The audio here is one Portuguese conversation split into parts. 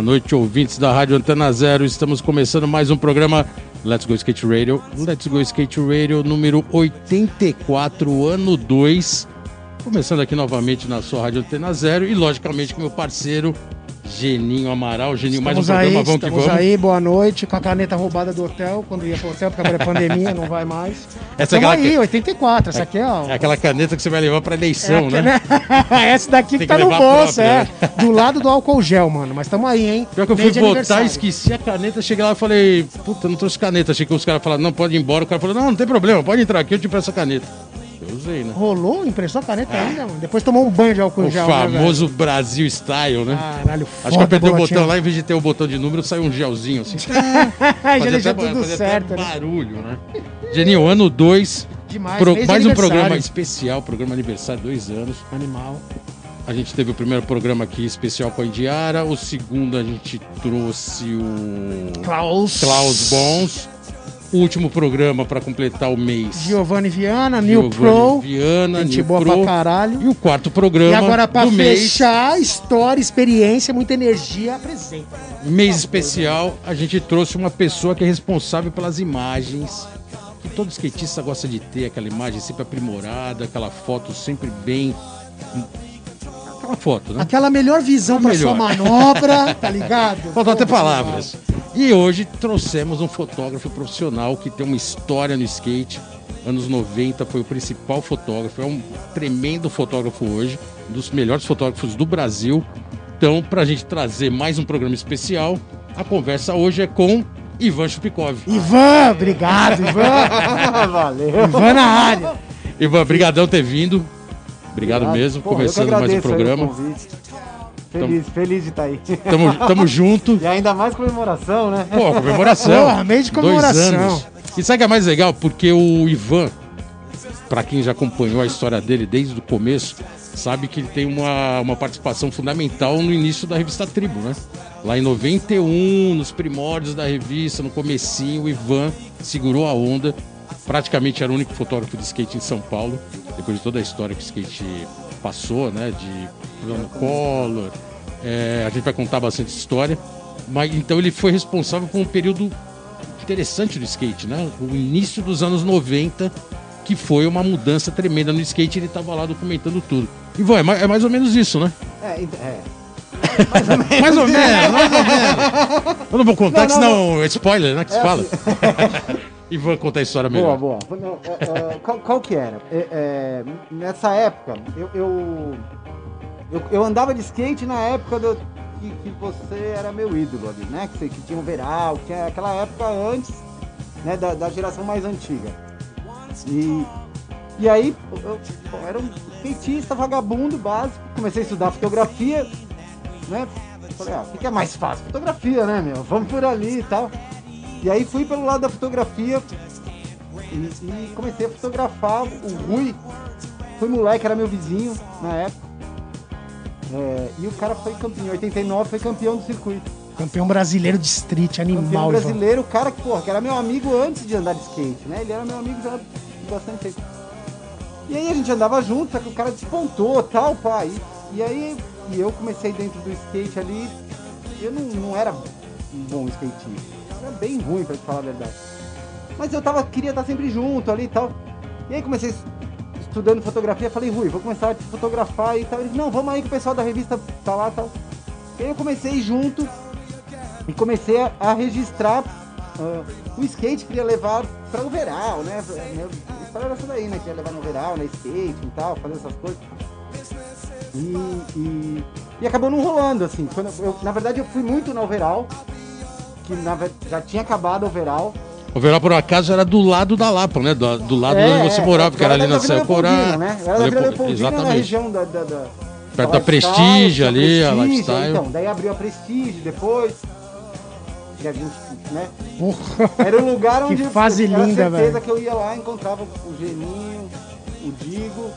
Boa noite, ouvintes da Rádio Antena Zero. Estamos começando mais um programa Let's Go Skate Radio. Let's Go Skate Radio número 84, ano 2. Começando aqui novamente na sua Rádio Antena Zero e, logicamente, com meu parceiro Geninho Amaral. Geninho, mais um Estamos programa, aí, vamos que estamos vamos. aí, boa noite, com a caneta roubada do hotel, quando ia pro hotel, porque agora é pandemia, não vai mais. Essa é Estamos aquela aí, que- 84, essa aqui é, ó. É aquela caneta que você vai levar pra eleição, é, né? Essa daqui Tem que que tá no bolso, é. própria, Do lado do álcool gel, mano. Mas estamos aí, hein? Pior que eu fui aniversário. esqueci a caneta, cheguei lá e falei, puta, não trouxe caneta. Achei que os caras falaram, não, pode ir embora. O cara falou, não, não tem problema, pode entrar aqui, eu te peço a caneta. Eu usei, né? Rolou? Impressou a caneta ainda, mano? Depois tomou um banho de álcool O gel, né, velho? famoso Brasil Style, né? Caralho, Acho que eu foda, apertei o botão lá, em vez de ter o botão de número, saiu um gelzinho assim. Já Fazia deixou até- tudo fazia até certo, né? barulho, né? Geninho, ano 2. Demais, de mais um programa especial, programa aniversário, dois anos. Animal. A gente teve o primeiro programa aqui especial com a Indiara. O segundo a gente trouxe o Klaus. Klaus Bons. O último programa para completar o mês. Giovanni Viana, New Giovanni Pro. Viana, Gente New boa Pro. pra caralho. E o quarto programa E agora, pra do mês. fechar, história, experiência, muita energia, apresenta. mês especial, a gente trouxe uma pessoa que é responsável pelas imagens. Que todo skatista gosta de ter aquela imagem sempre aprimorada, aquela foto sempre bem. Aquela foto, né? Aquela melhor visão A pra melhor. sua manobra, tá ligado? Faltam até Pô, palavras. E hoje trouxemos um fotógrafo profissional que tem uma história no skate. Anos 90 foi o principal fotógrafo, é um tremendo fotógrafo hoje, um dos melhores fotógrafos do Brasil. Então, pra gente trazer mais um programa especial, a conversa hoje é com Ivan Chupikov. Ivan, obrigado, Ivan. Valeu. Ivan na área. Ivan, brigadão ter vindo. Obrigado mesmo, começando mais um programa. convite. Feliz, feliz de estar aí. Tamo, tamo junto. E ainda mais comemoração, né? Pô, comemoração. Porra, mês de Dois comemoração. anos. E sabe o que é mais legal? Porque o Ivan, pra quem já acompanhou a história dele desde o começo, sabe que ele tem uma, uma participação fundamental no início da revista Tribo, né? Lá em 91, nos primórdios da revista, no comecinho, o Ivan segurou a onda. Praticamente era o único fotógrafo de skate em São Paulo, depois de toda a história que o skate passou, né? De plano Collor. É, a gente vai contar bastante história. Mas então ele foi responsável por um período interessante do skate, né? O início dos anos 90, que foi uma mudança tremenda no skate, ele tava lá documentando tudo. Ivan, é, ma- é mais ou menos isso, né? É, é. Mais ou menos, mais ou menos. Eu não vou contar, Não, que não, senão é spoiler, né? Que se É fala. Ivan, conta a história Boa, melhor. boa. Não, é, é, qual, qual que era? É, é, nessa época, eu, eu, eu, eu andava de skate na época do, que, que você era meu ídolo ali, né? Que, que tinha o Veral, que tinha aquela época antes né, da, da geração mais antiga. E, e aí, eu, eu era um skatista vagabundo básico, comecei a estudar fotografia, né? Falei, ah, o que, que é mais fácil? Fotografia, né, meu? Vamos por ali e tal. E aí fui pelo lado da fotografia e, e comecei a fotografar o Rui. Foi moleque, era meu vizinho na época. É, e o cara foi campeão, em 89 foi campeão do circuito. Campeão brasileiro de street, Campeão animal, Ivan. brasileiro, o cara que, porra, que era meu amigo antes de andar de skate, né? Ele era meu amigo já bastante tempo. E aí a gente andava junto, só que o cara despontou tal, pá. E, e aí e eu comecei dentro do skate ali. Eu não, não era um bom skatista. Era bem ruim, pra te falar a verdade. Mas eu tava, queria estar sempre junto ali e tal. E aí comecei estudando fotografia, falei, Rui, vou começar a te fotografar e tal. Ele não, vamos aí que o pessoal da revista tá lá e tal. E aí eu comecei junto e comecei a, a registrar ah, o skate que ia levar para o Veral, né? A história era essa daí, né? Que ia levar no Veral, na skate e tal, fazer essas coisas. E, e, e acabou não rolando, assim. Eu- na verdade, eu fui muito no Overall, que na já tinha acabado o Overall. O Verão, por acaso, era do lado da Lapa, né? Do, do lado É, onde você é, morava, que era ali da na. Leopoldina, né? Era da Vila Leopoldina, na região da, da, da, Perto da Prestige ali, a Lifestyle. Então, daí abriu a Prestige depois. Né? Porra. Era o lugar Que onde eu fase era linda, certeza velho. que eu ia lá e encontrava o Geninho, o Digo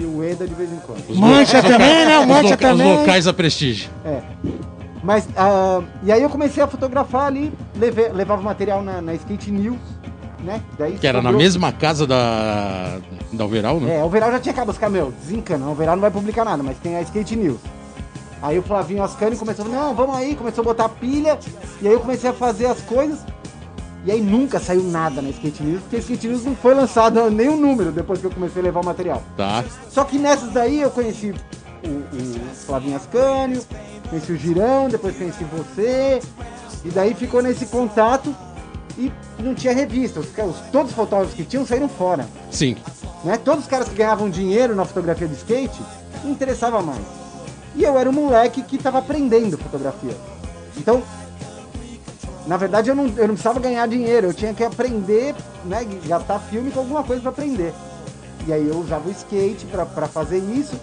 e o Eda de vez em quando. Os Mancha também, né? Os, Mancha loca- os também. locais da Prestige. É. Mas, ah, e aí eu comecei a fotografar ali, levei- levava material na, na Skate News, né? Daí Que era na mesma casa da, da Overall, né? É, o Veral já tinha acabado, os caras, meu, desencana, o Veral não vai publicar nada, mas tem a Skate News. Aí o Flavinho Ascani começou, não, vamos aí, começou a botar pilha, e aí eu comecei a fazer as coisas, e aí nunca saiu nada na Skate News, porque a Skate News não foi lançado nenhum número depois que eu comecei a levar o material. Tá. Só que nessas daí eu conheci o, o Flavinho Ascânio, conheci o Girão, depois conheci você, e daí ficou nesse contato e não tinha revista. Os, os- todos os fotógrafos que tinham saíram fora. Sim. Né? Todos os caras que ganhavam dinheiro na fotografia de skate não interessava mais. E eu era um moleque que estava aprendendo fotografia. Então, na verdade, eu não, eu não precisava ganhar dinheiro, eu tinha que aprender, né? Gastar filme com alguma coisa para aprender. E aí eu usava o skate para fazer isso.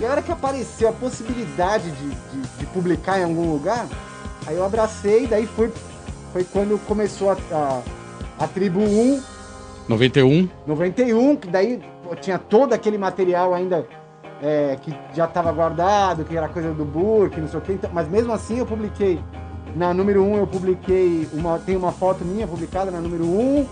E a hora que apareceu a possibilidade de, de, de publicar em algum lugar, aí eu abracei, daí fui. Foi quando começou a, a, a Tribo 1, 91. 91, que daí tinha todo aquele material ainda é, que já estava guardado, que era coisa do Burke, não sei o quê. Então, mas mesmo assim eu publiquei. Na número 1 eu publiquei. Uma, tem uma foto minha publicada na número 1.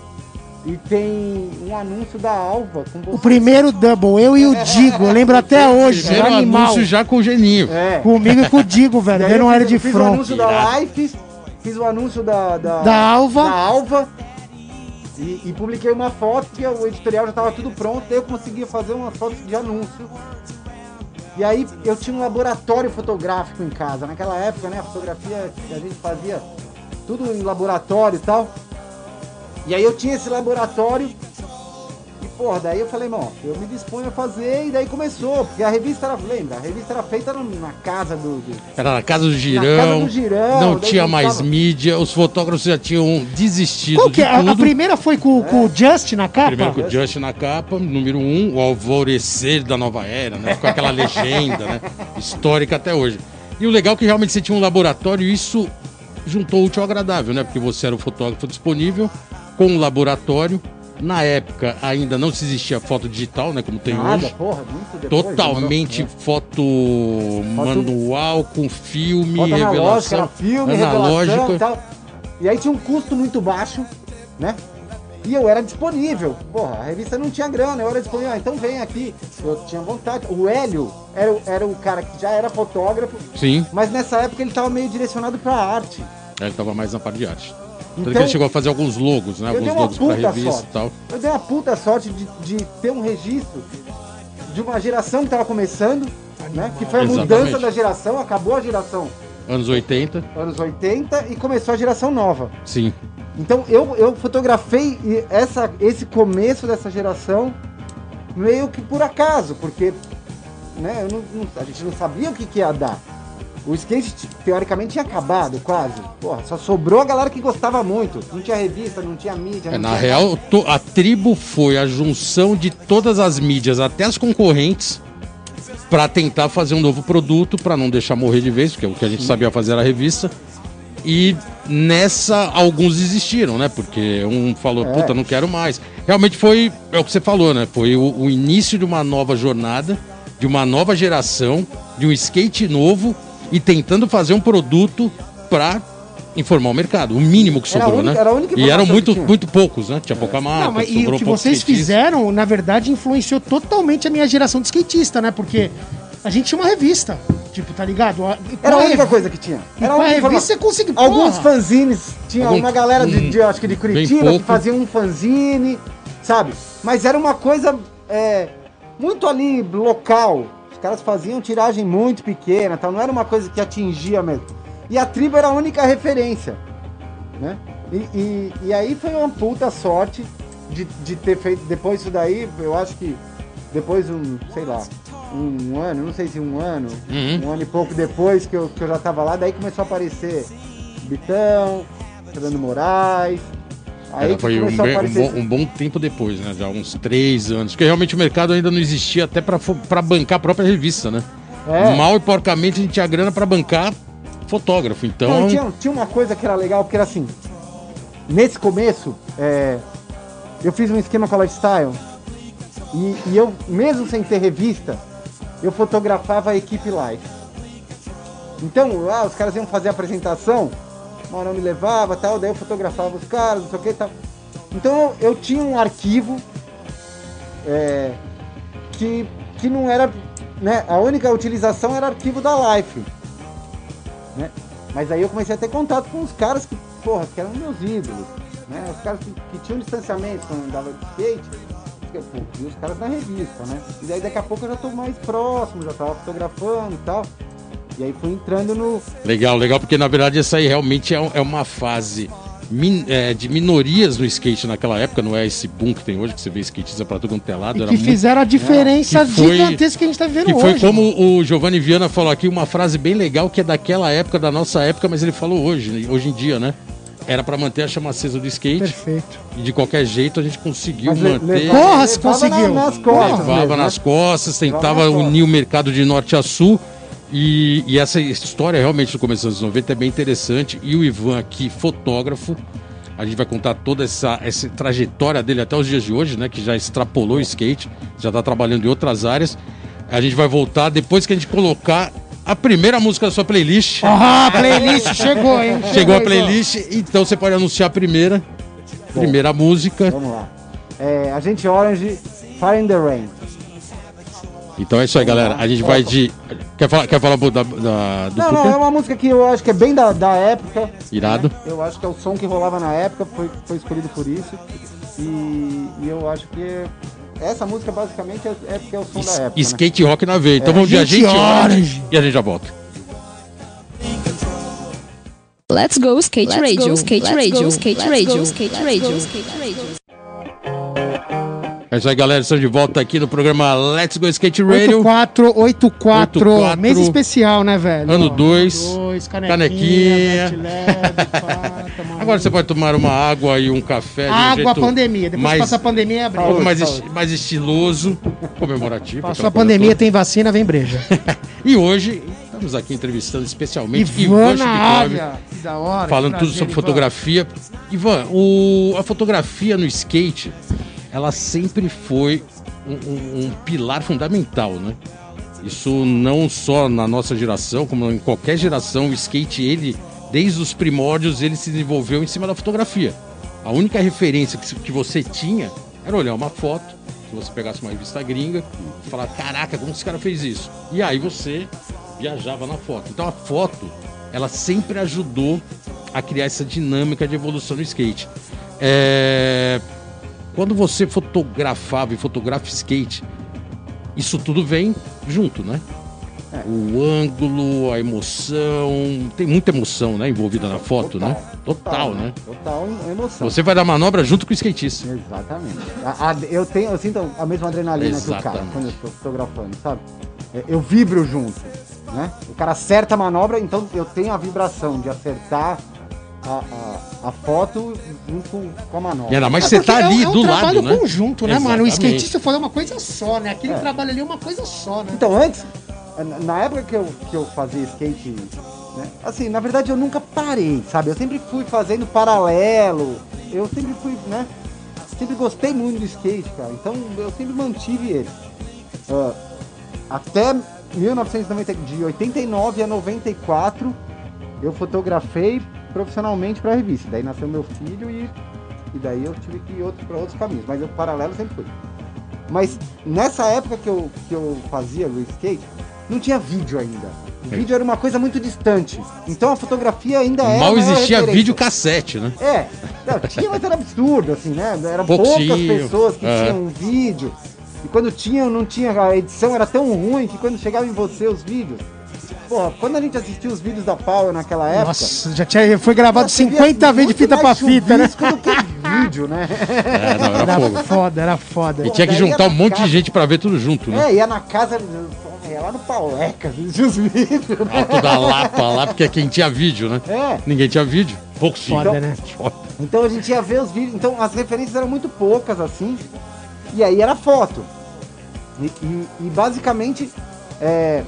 E tem um anúncio da Alva com você. O primeiro double, eu e o Digo, eu lembro até hoje, Primeiro animal. anúncio já com o Geninho. É. Comigo e com o Digo, velho, E eu fiz, era de eu fiz o front. anúncio da Life, fiz o anúncio da, da, Da Alva. da Alva, e, e publiquei uma foto que o editorial já estava tudo pronto, daí eu conseguia fazer umas fotos de anúncio. E aí eu tinha um laboratório fotográfico em casa. Naquela época, né, a fotografia a gente fazia tudo em laboratório e tal. E aí eu tinha esse laboratório e, porra, daí eu falei, irmão, eu me disponho a fazer e daí começou, porque a revista era, lembra, a revista era feita no- na casa do, do- Era na casa do Na casa Girão. do Girão, não tinha mais tava- mídia. Os fotógrafos já tinham desistido Qual que de é? A, a tudo. primeira foi com, com o Just na capa? Primeiro com o Just na capa, número um, o alvorecer da nova era, né? Ficou aquela legenda, né? Histórica até hoje. E o legal é que realmente você tinha um laboratório e isso juntou o útil ao agradável, né? Porque você era o fotógrafo disponível com um laboratório. Na época ainda não se existia foto digital, né? Como tem Nada, hoje. porra, muito depois. Totalmente demorou, foto, manual, com filme, Foto revelação. filme, analógica. revelação e tal. E aí tinha um custo muito baixo, né? E eu era disponível. Porra, a revista não tinha grana, eu era disponível. Ah, então vem aqui. Eu tinha vontade. O Hélio era, o- era o cara que já era fotógrafo, Sim, mas nessa época ele tava meio direcionado pra arte. ele tava mais na parte de arte. Tanto que Então- ele chegou a fazer alguns logos, né? Alguns logos pra revista sorte. e tal. Eu dei uma puta sorte de, de ter um registro de uma geração que tava começando, né? Que foi a Exatamente. mudança da geração, acabou a geração Anos 80, anos 80 e começou a geração nova. sim. Então eu, eu fotografei essa, esse começo dessa geração meio que por acaso, porque né, não- não- a gente não sabia o que, que ia dar. O skate teoricamente tinha acabado quase. Porra, só sobrou a galera que gostava muito. Não tinha revista, não tinha mídia. É, não na tinha real, a tribo foi a junção de todas as mídias, até as concorrentes, pra tentar fazer um novo produto, pra não deixar morrer de vez, porque o que a gente sabia fazer era a revista. E nessa, alguns desistiram, né? Porque um falou, É. puta, não quero mais. Realmente foi, é o que você falou, né? Foi o, o início de uma nova jornada, de uma nova geração, de um skate novo e tentando fazer um produto pra informar o mercado. O mínimo que sobrou, única- né? era a única e eram muito, muito poucos, né? Tinha pouca marca, Não, mas e sobrou o que pouco vocês skatista. fizeram, na verdade, influenciou totalmente a minha geração de skatista, né? Porque a gente tinha uma revista, tipo, tá ligado? E Era a única coisa que tinha. E Era a única revista você conseguiu. Alguns porra. fanzines, tinha Algum- uma galera de, de, acho que de Curitiba que fazia um fanzine, sabe? Mas era uma coisa é, muito ali local. Caras faziam tiragem muito pequena, tal. não era uma coisa que atingia mesmo. E a tribo era a única referência, né? E, e, e aí foi uma puta sorte de, de ter feito depois isso daí, eu acho que depois um, sei lá, um ano, não sei se um ano, Uhum. um ano e pouco depois que eu, que eu já tava lá, daí começou a aparecer Bitão, Fernando Moraes. Aí foi um, um bom, um bom tempo depois, né? Já uns três anos. Porque realmente o mercado ainda não existia até pra bancar a própria revista, né? É. Mal e porcamente a gente tinha grana pra bancar fotógrafo. Então, Não, tinha, tinha uma coisa que era legal, porque era assim, nesse começo, é, eu fiz um esquema com a Lifestyle e, e eu, mesmo sem ter revista, eu fotografava a equipe live. Então, lá os caras iam fazer a apresentação, Maurão me levava tal, daí eu fotografava os caras, não sei o que tal. Então eu, tinha um arquivo é, que, que não era. Né, a única utilização era arquivo da Life. Né? Mas aí eu comecei a ter contato com os caras que, porra, que eram meus ídolos. Né? Os caras que, que tinham distanciamento quando andava de skate. Porque, vi os caras na revista, né? E daí daqui a pouco eu já tô mais próximo, já tava fotografando e tal. E aí fui entrando no. legal, legal, porque na verdade essa aí realmente é, é uma fase min- é, de minorias no skate naquela época, não é esse boom que tem hoje, que você vê skatista pra todo quanto é lado. E que muito- fizeram a diferença Que foi- gigantesca que a gente tá vivendo Que foi hoje. como o Giovanni Viana falou aqui, uma frase bem legal que é daquela época, da nossa época, mas ele falou hoje, né? hoje em dia, né? Era pra manter a chama acesa do skate Perfeito. e de qualquer jeito a gente conseguiu Mas le- manter. levava- Porra, se levava conseguiu. Na, nas costas. Levava mesmo, nas né? costas, tentava nas costas. unir o mercado de norte a sul. E, e essa história realmente no começo dos anos 90 é bem interessante. E o Ivan aqui, fotógrafo, a gente vai contar toda essa, essa trajetória dele até os dias de hoje, né? Que já extrapolou o skate, já está trabalhando em outras áreas. A gente vai voltar depois que a gente colocar a primeira música da sua playlist. Ah, a playlist chegou, hein? Chegou a Ivan. playlist, então você pode anunciar a primeira. Primeira música. Vamos lá. É, Agente Orange, Fire in the Rain. Então é isso aí, galera. A gente vai de. Quer falar, quer falar um pouco da, da- do Não, não, é uma música que eu acho que é bem da, da época. Irado. né? Eu acho que é o som que rolava na época, foi, foi escolhido por isso. E, e eu acho que essa música basicamente é, é porque é o som da época. né? Skate rock na veia. Então É. vamos de Gente Agente Orange. Orange e a gente já volta. Let's go skate radio, skate radio, skate radio, skate radio, skate radio. É isso aí, galera. Estamos de volta aqui no programa Let's Go Skate Radio. 8484, 84. mês especial, né, velho? Ano Ó, dois, dois, canequinha. canequinha, leve, Agora você pode tomar uma água e um café de um Água, jeito pandemia. Depois mais, que passar a pandemia, é um breja. mais, esti- mais estiloso, comemorativo. Passou a pandemia, toda. tem vacina, vem breja. E hoje estamos aqui entrevistando especialmente Ivan hora. falando tudo sobre Ivan. fotografia. Ivan, o, a fotografia no skate, ela sempre foi um, um- um pilar fundamental, né? Isso não só na nossa geração, como em qualquer geração, o skate, ele, desde os primórdios, ele se desenvolveu em cima da fotografia. A única referência que, você tinha era olhar uma foto, se você pegasse uma revista gringa, e falar, caraca, como esse cara fez isso? E aí você viajava na foto. Então a foto, ela sempre ajudou a criar essa dinâmica de evolução no skate. É, Quando você fotografava e fotografa skate, isso tudo vem junto, né? É. O ângulo, a emoção, tem muita emoção, né, envolvida na foto, né? Total, né? Total em- emoção. Você vai dar manobra junto com o skatista. Exatamente. A- a- eu, tenho, eu sinto a mesma adrenalina que o cara Exatamente. quando eu estou fotografando, sabe? É, Eu vibro junto, né? O cara acerta a manobra, então eu tenho a vibração de acertar a, a, a foto junto com, com a manobra. E ainda mais É você tá é um- ali é um do lado, trabalho né? conjunto, né, mano? O Exatamente. skatista foi uma coisa só, né? Aquele trabalho ali é uma coisa só, né? Então, antes, na- época que eu, que eu fazia skate, né, assim, na verdade eu nunca parei, sabe? Eu sempre fui fazendo paralelo, eu sempre fui, né? Sempre gostei muito do skate, cara. Então eu sempre mantive ele. Ah, até 1990, de 89 a 94, eu fotografei profissionalmente para a revista. Daí nasceu meu filho e, e daí eu tive que ir outro, para outros caminhos. Mas o paralelo sempre foi. Mas nessa época que eu, que eu fazia o skate, não tinha vídeo ainda. O vídeo era uma coisa muito distante. Então a fotografia ainda era. Mal existia vídeo cassete, né? É, não, tinha, mas era absurdo, assim, né? Eram Pouquinho, poucas pessoas que é. tinham um vídeo. E quando tinham, não tinha. A edição era tão ruim que quando chegava em você os vídeos. Porra, quando a gente assistia os vídeos da Power naquela época. Nossa, já tinha, foi gravado você via 50 vezes de fita pra fita, né? do que vídeo, né? É, não, era Era fogo. foda, era foda. E tinha que juntar um monte de casa. gente pra ver tudo junto, né? É, ia na casa, ia lá no Pauleca, assistia os vídeos. né? Alto da Lapa lá, porque é quem tinha vídeo, né? É. Ninguém tinha vídeo. Poucos. Foda, né? Foda. Então a gente ia ver os vídeos, então as referências eram muito poucas assim, e aí era foto. E, e- e basicamente, é,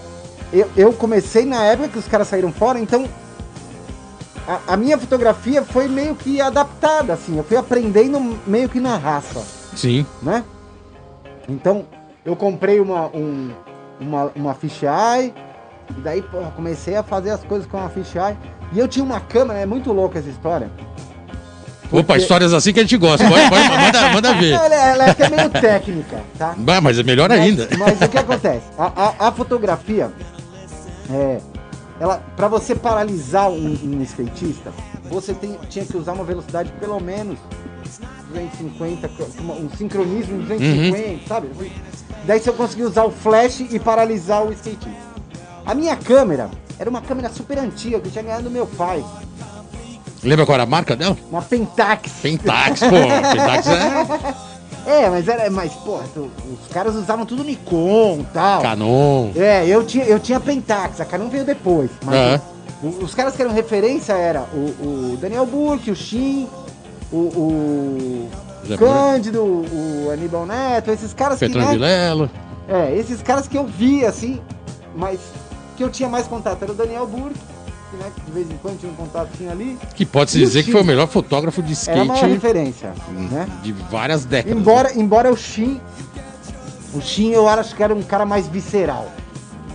eu, eu comecei na época que os caras saíram fora, então a, a minha fotografia foi meio que adaptada, assim. Eu fui aprendendo meio que na raça, Sim. né? Então, eu comprei uma, um, uma, uma fisheye, e daí, porra, comecei a fazer as coisas com a fisheye. E eu tinha uma câmera, é muito louca essa história. Opa, Porque- histórias assim que a gente gosta. Pode, pode- manda, manda ver. Ela, é- ela é até meio técnica, tá? Mas é melhor ainda. Mas, mas o que acontece? A, a- a fotografia, é, ela, para você paralisar um, um skatista, você tem- tinha que usar uma velocidade pelo menos 250, com uma- um sincronismo em 250, sabe? Daí você conseguia usar o flash e paralisar o skatista. A minha câmera era uma câmera super antiga que eu tinha ganhado do meu pai, Lembra qual era a marca dela? uma Pentax. Pentax, pô. Pentax é É, mas era, mas porra, os caras usavam tudo Nikon e tal. Canon. É, eu tinha, eu tinha Pentax, a Canon veio depois. Mas É. o- os caras que eram referência era o, o Daniel Burke, o Shin, o, o Cândido, o Aníbal Neto, esses caras que. Petron né, Vilela. é, esses caras que eu vi, assim, mas que eu tinha mais contato era o Daniel Burke, que né, de vez em quando tinha um contatinho ali. Que pode-se dizer que foi o melhor fotógrafo de Era a maior skate referência, né? de várias décadas. Embora, embora o Shin. O Shin eu acho que era um cara mais visceral.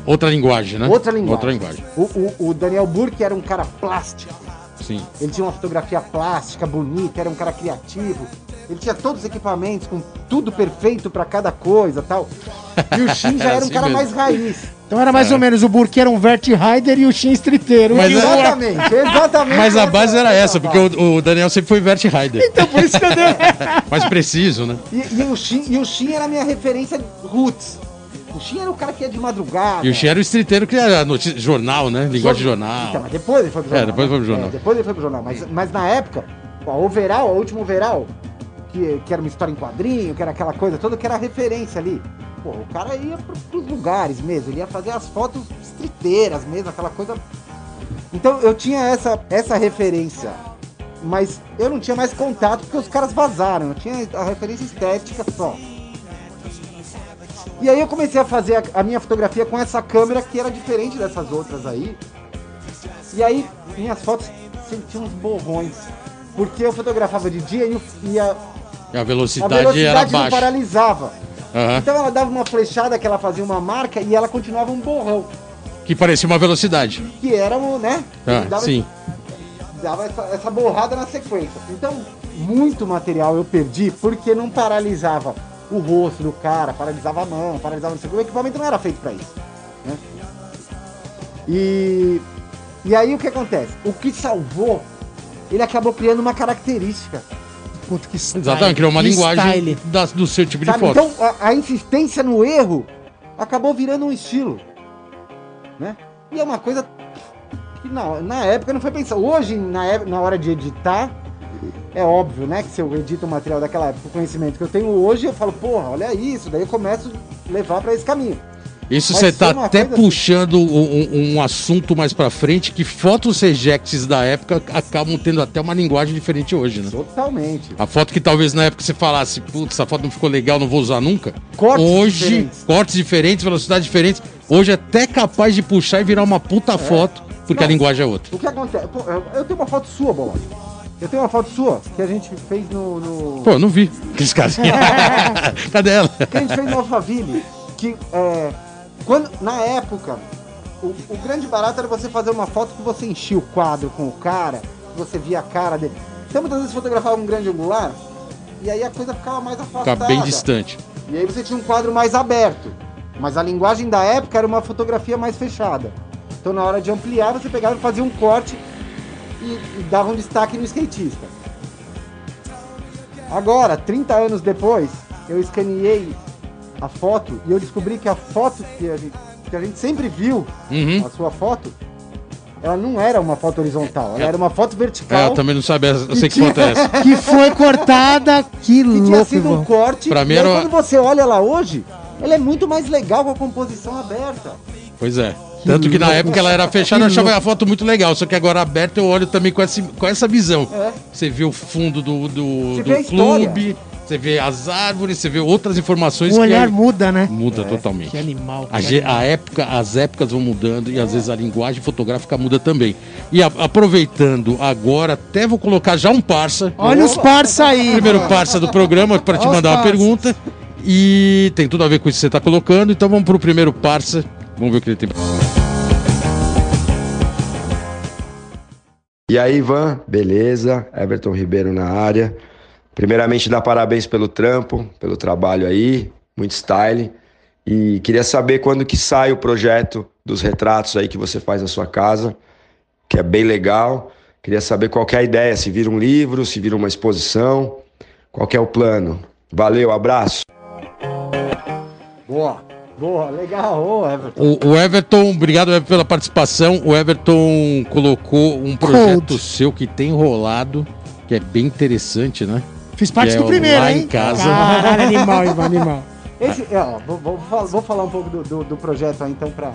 Outra linguagem, né? Outra linguagem. Outra linguagem. O, o, o Daniel Burke era um cara plástico. Sim. Ele tinha uma fotografia plástica, bonita, era um cara criativo. Ele tinha todos os equipamentos com tudo perfeito pra cada coisa tal. E o Shin já Era era um assim cara mesmo. mais raiz. Então era mais ou menos o Burke era um Vert Rider e o Shin Streeteiro. Mas E é- Exatamente, exatamente. Mas a base era essa, porque o, o Daniel sempre foi Vert Rider. Então por isso que eu dei... Mais preciso, né? E, e o Shin, e o Shin era a minha referência roots. O Shin era o cara que ia de madrugada. E o Xi era o streeteiro que era notícia, jornal, né? Linguagem de jornal. Então, mas depois ele foi pro É, jornal. depois né? foi pro jornal. É, depois ele foi pro jornal. Mas, mas na época, o overall, o último overall, que, que era uma história em quadrinho, que era aquela coisa toda, que era referência ali. Pô, o cara ia pro, pros lugares mesmo, ele ia fazer as fotos estriteiras mesmo, aquela coisa. Então eu tinha essa, essa referência. Mas eu não tinha mais contato porque os caras vazaram. Eu tinha a referência estética só. E aí eu comecei a fazer a, a minha fotografia com essa câmera que era diferente dessas outras aí. E aí minhas fotos sempre tinham uns borrões. Porque eu fotografava de dia e, e a, E a a velocidade, era velocidade não baixa. paralisava. Aham. Então ela dava uma flechada que ela fazia uma marca e ela continuava um borrão. Que parecia uma velocidade. Que era o, né? Ah, dava, sim. dava essa, essa borrada na sequência. Então, muito material eu perdi porque não paralisava o rosto do cara, paralisava a mão, paralisava não sei o que. O equipamento não era feito pra isso. Né? E, e aí o que acontece? O que salvou, ele acabou criando uma característica. Puta, que style. Exatamente, criou uma linguagem da- do seu tipo de Sabe? foto. Então a, a insistência no erro acabou virando um estilo. Né? E é uma coisa que na, na época não foi pensado. Hoje, na, ép- na hora de editar, é óbvio, né? Que se eu edito um material daquela época, o conhecimento que eu tenho hoje, eu falo, porra, olha isso, daí eu começo a levar pra esse caminho. Isso você tá até assim- puxando um, um- um assunto mais pra frente que fotos rejects da época acabam tendo até uma linguagem diferente hoje, né? Totalmente. A foto que talvez na época você falasse, putz, essa foto não ficou legal, não vou usar nunca. Cortes hoje, diferentes. cortes diferentes, velocidades diferentes. Hoje é até capaz de puxar e virar uma puta foto, porque a linguagem é outra. O que acontece? Eu, tenho uma foto sua, Bola. Eu tenho uma foto sua que a gente fez no. no- Pô, eu não vi. Aqueles casinhos. Cadê ela? que a gente fez no Alphaville, que é, quando, na época, o, o grande barato era você fazer uma foto que você enchia o quadro com o cara, que você via a cara dele. Então muitas vezes fotografava um grande angular e aí a coisa ficava mais afastada. Fica bem distante. E aí você tinha um quadro mais aberto. Mas a linguagem da época era uma fotografia mais fechada. Então na hora de ampliar, você pegava e fazia um corte e, e dava um destaque no skatista. Agora, 30 anos depois, eu escaneei a foto e eu descobri que a foto que a gente, que a gente sempre viu, Uhum. a sua foto, ela não era uma foto horizontal, ela era uma foto É, vertical eu também não sabia, eu sei que foto é essa. Que foi cortada. Que que tinha louco, sido um corte. Pra mim era quando você olha ela hoje, ela é muito mais legal com a composição aberta. Pois é. Tanto que na época ela era fechada, eu achava a foto muito legal. Só que agora aberta eu olho também com essa, com essa visão. É. Você vê o fundo do, do, do a história. Você vê as árvores, você vê outras informações O olhar que muda, né? muda totalmente. Que animal. A, que ge- animal. a época, as épocas vão mudando e às vezes a linguagem fotográfica muda também. E a- aproveitando agora, até vou colocar já um parça. Olha os parça aí. Primeiro parça do programa para te mandar uma pergunta. E tem tudo a ver com isso que você está colocando. Então vamos pro primeiro parça. Vamos ver o que ele tem. E aí, Ivan, beleza? Everton Ribeiro na área. Primeiramente, dar parabéns pelo trampo, pelo trabalho aí, muito style. E queria saber quando que sai o projeto dos retratos aí que você faz na sua casa, que é bem legal. Queria saber qual que é a ideia, se vira um livro, se vira uma exposição, qual que é o plano. Valeu, abraço. Boa, boa, legal, ô Everton. O, o Everton, obrigado Everton, pela participação. O Everton colocou um projeto Cold. seu que tem rolado, que é bem interessante, né? Fiz parte é do primeiro, Lá hein? em Casa. Caralho, animal, Ivan, animal. Esse, é, ó, vou, vou vou falar um pouco do, do, do projeto aí, então, pra,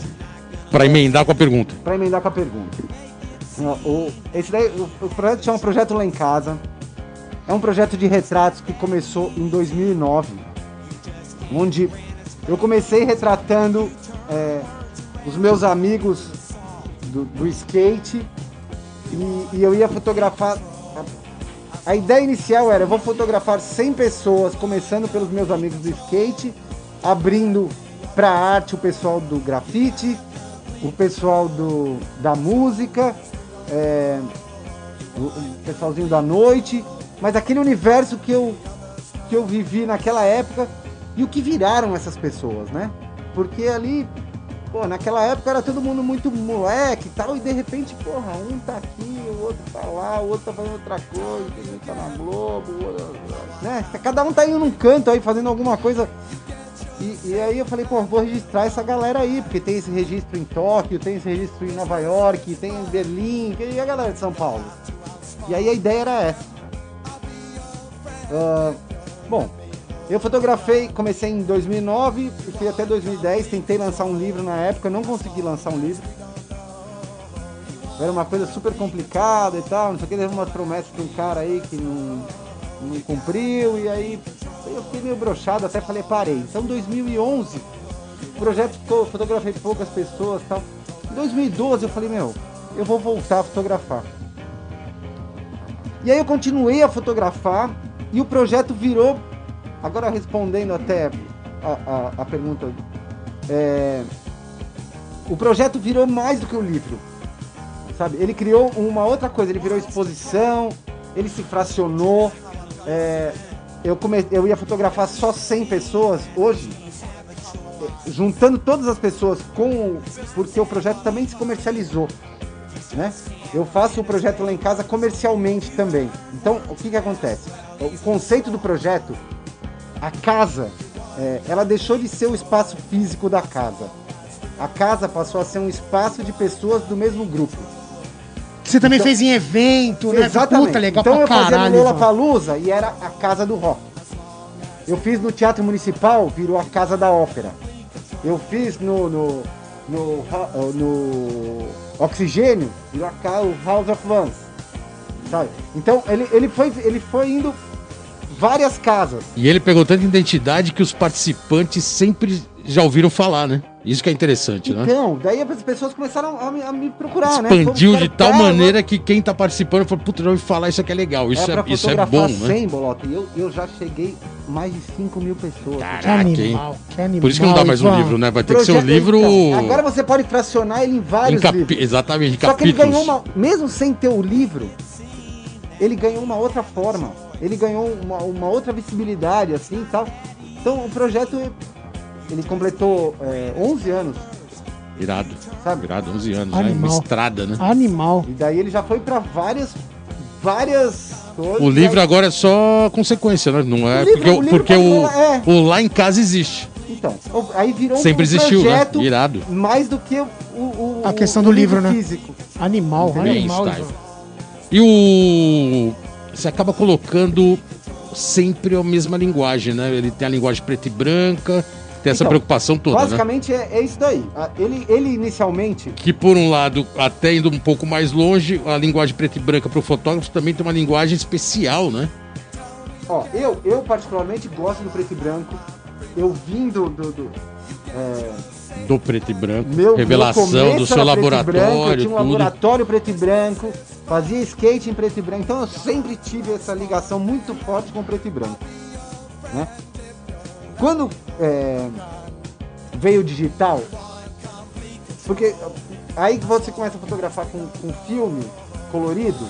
Para emendar com a pergunta. pra emendar com a pergunta. O, esse daí, o, o projeto chama Projeto Lá em Casa. É um projeto de retratos que começou em 2009, onde eu comecei retratando é, os meus amigos do, do skate e, e eu ia fotografar. A, ideia inicial era: eu vou fotografar 100 pessoas, começando pelos meus amigos do skate, abrindo para arte o pessoal do grafite, o pessoal do, da música, é, o, o pessoalzinho da noite, mas aquele universo que eu, que eu vivi naquela época e o que viraram essas pessoas, né? Porque ali, pô, naquela época era todo mundo muito moleque e tal, e de repente, porra, um tá aqui, o outro tá lá, o outro tá fazendo outra coisa, um tá na Globo, o outro, né? Cada um tá indo num canto aí fazendo alguma coisa. E, e aí eu falei, pô, vou registrar essa galera aí, porque tem esse registro em Tóquio, tem esse registro em Nova York, tem em Berlim, e a galera de São Paulo. E aí a ideia era essa. Ah, bom, eu fotografei, comecei em 2009 e fui até 2010, tentei lançar um livro na época, não consegui lançar um livro. Era uma coisa super complicada e tal, não sei o que, teve umas promessas de um cara aí que não, não cumpriu, e aí eu fiquei meio brochado, até falei, parei. Então 2011, o projeto ficou, fotografei poucas pessoas e tal. Em 2012 eu falei, meu, eu vou voltar a fotografar. E aí eu continuei a fotografar e o projeto virou. Agora respondendo até a, a, a pergunta. é, o projeto virou mais do que o livro. Sabe? Ele criou uma outra coisa, ele virou exposição, ele se fracionou. é, eu, come, eu ia fotografar só 100 pessoas hoje, juntando todas as pessoas com. Porque o projeto também se comercializou né? Eu faço o projeto lá em casa comercialmente também. Então, o que que acontece? O conceito do projeto, a casa, é, ela deixou de ser o espaço físico da casa. A casa passou a ser um espaço de pessoas do mesmo grupo. Você também Então- fez em evento, né? Exatamente. Puta, legal então pra eu fazia caralho. no Lola. Palusa e era a casa do rock. Eu fiz no Teatro Municipal, virou a casa da ópera. Eu fiz no no, no, ra- no Oxigênio, virou a o House of Vans. Sabe? Então ele, ele, foi, ele foi indo várias casas. E ele pegou tanta identidade que os participantes sempre já ouviram falar, né? Isso que é interessante, né? Então, daí as pessoas começaram a me, a me procurar, né? Expandiu de tal maneira que quem tá participando falou, puta, não me falar, isso aqui é legal, isso, é, pra isso é bom, né? 100, Bolota, e eu, eu já cheguei mais de 5 mil pessoas. Que Caraca, hein? animal, que animal. Por isso que não dá mais um livro, né? Vai ter que ser um livro. então, agora você pode fracionar ele em em vários capi- livros. Exatamente, em Só que ele capítulos. ganhou uma. Mesmo sem ter o livro, ele ganhou uma outra forma. Ele ganhou uma, uma outra visibilidade, assim e tal. Então o projeto. Ele completou é, 11 anos, Irado. sabe? Irado, 11 anos, né? Animal. Uma estrada, né? Animal. E daí ele já foi pra várias. Várias coisas. O livro aí- agora é só consequência, né? Não é O livro- porque, o o, livro porque o, é. o lá em casa existe. Então, aí virou Sempre um existiu, né? projeto Irado. mais do que o, o- A questão o do livro, né? físico. Animal, Bem animal. E o. Você acaba colocando sempre a mesma linguagem, né? Ele tem a linguagem preta e branca, tem essa Então, preocupação toda, né? Basicamente é, é isso daí. A- Ele, ele inicialmente. Que por um lado, até indo um pouco mais longe, a linguagem preta e branca para o fotógrafo também tem uma linguagem especial, né? Ó, eu, eu particularmente gosto do preto e branco. Eu vim do. do, do, é, Do preto e branco. meu, revelação do seu laboratório, branco, eu tinha um tudo. laboratório preto e branco, fazia skate em preto e branco. Então eu sempre tive essa ligação muito forte com preto e branco. Né? Quando é, veio o digital, porque aí que você começa a fotografar com, com filme colorido,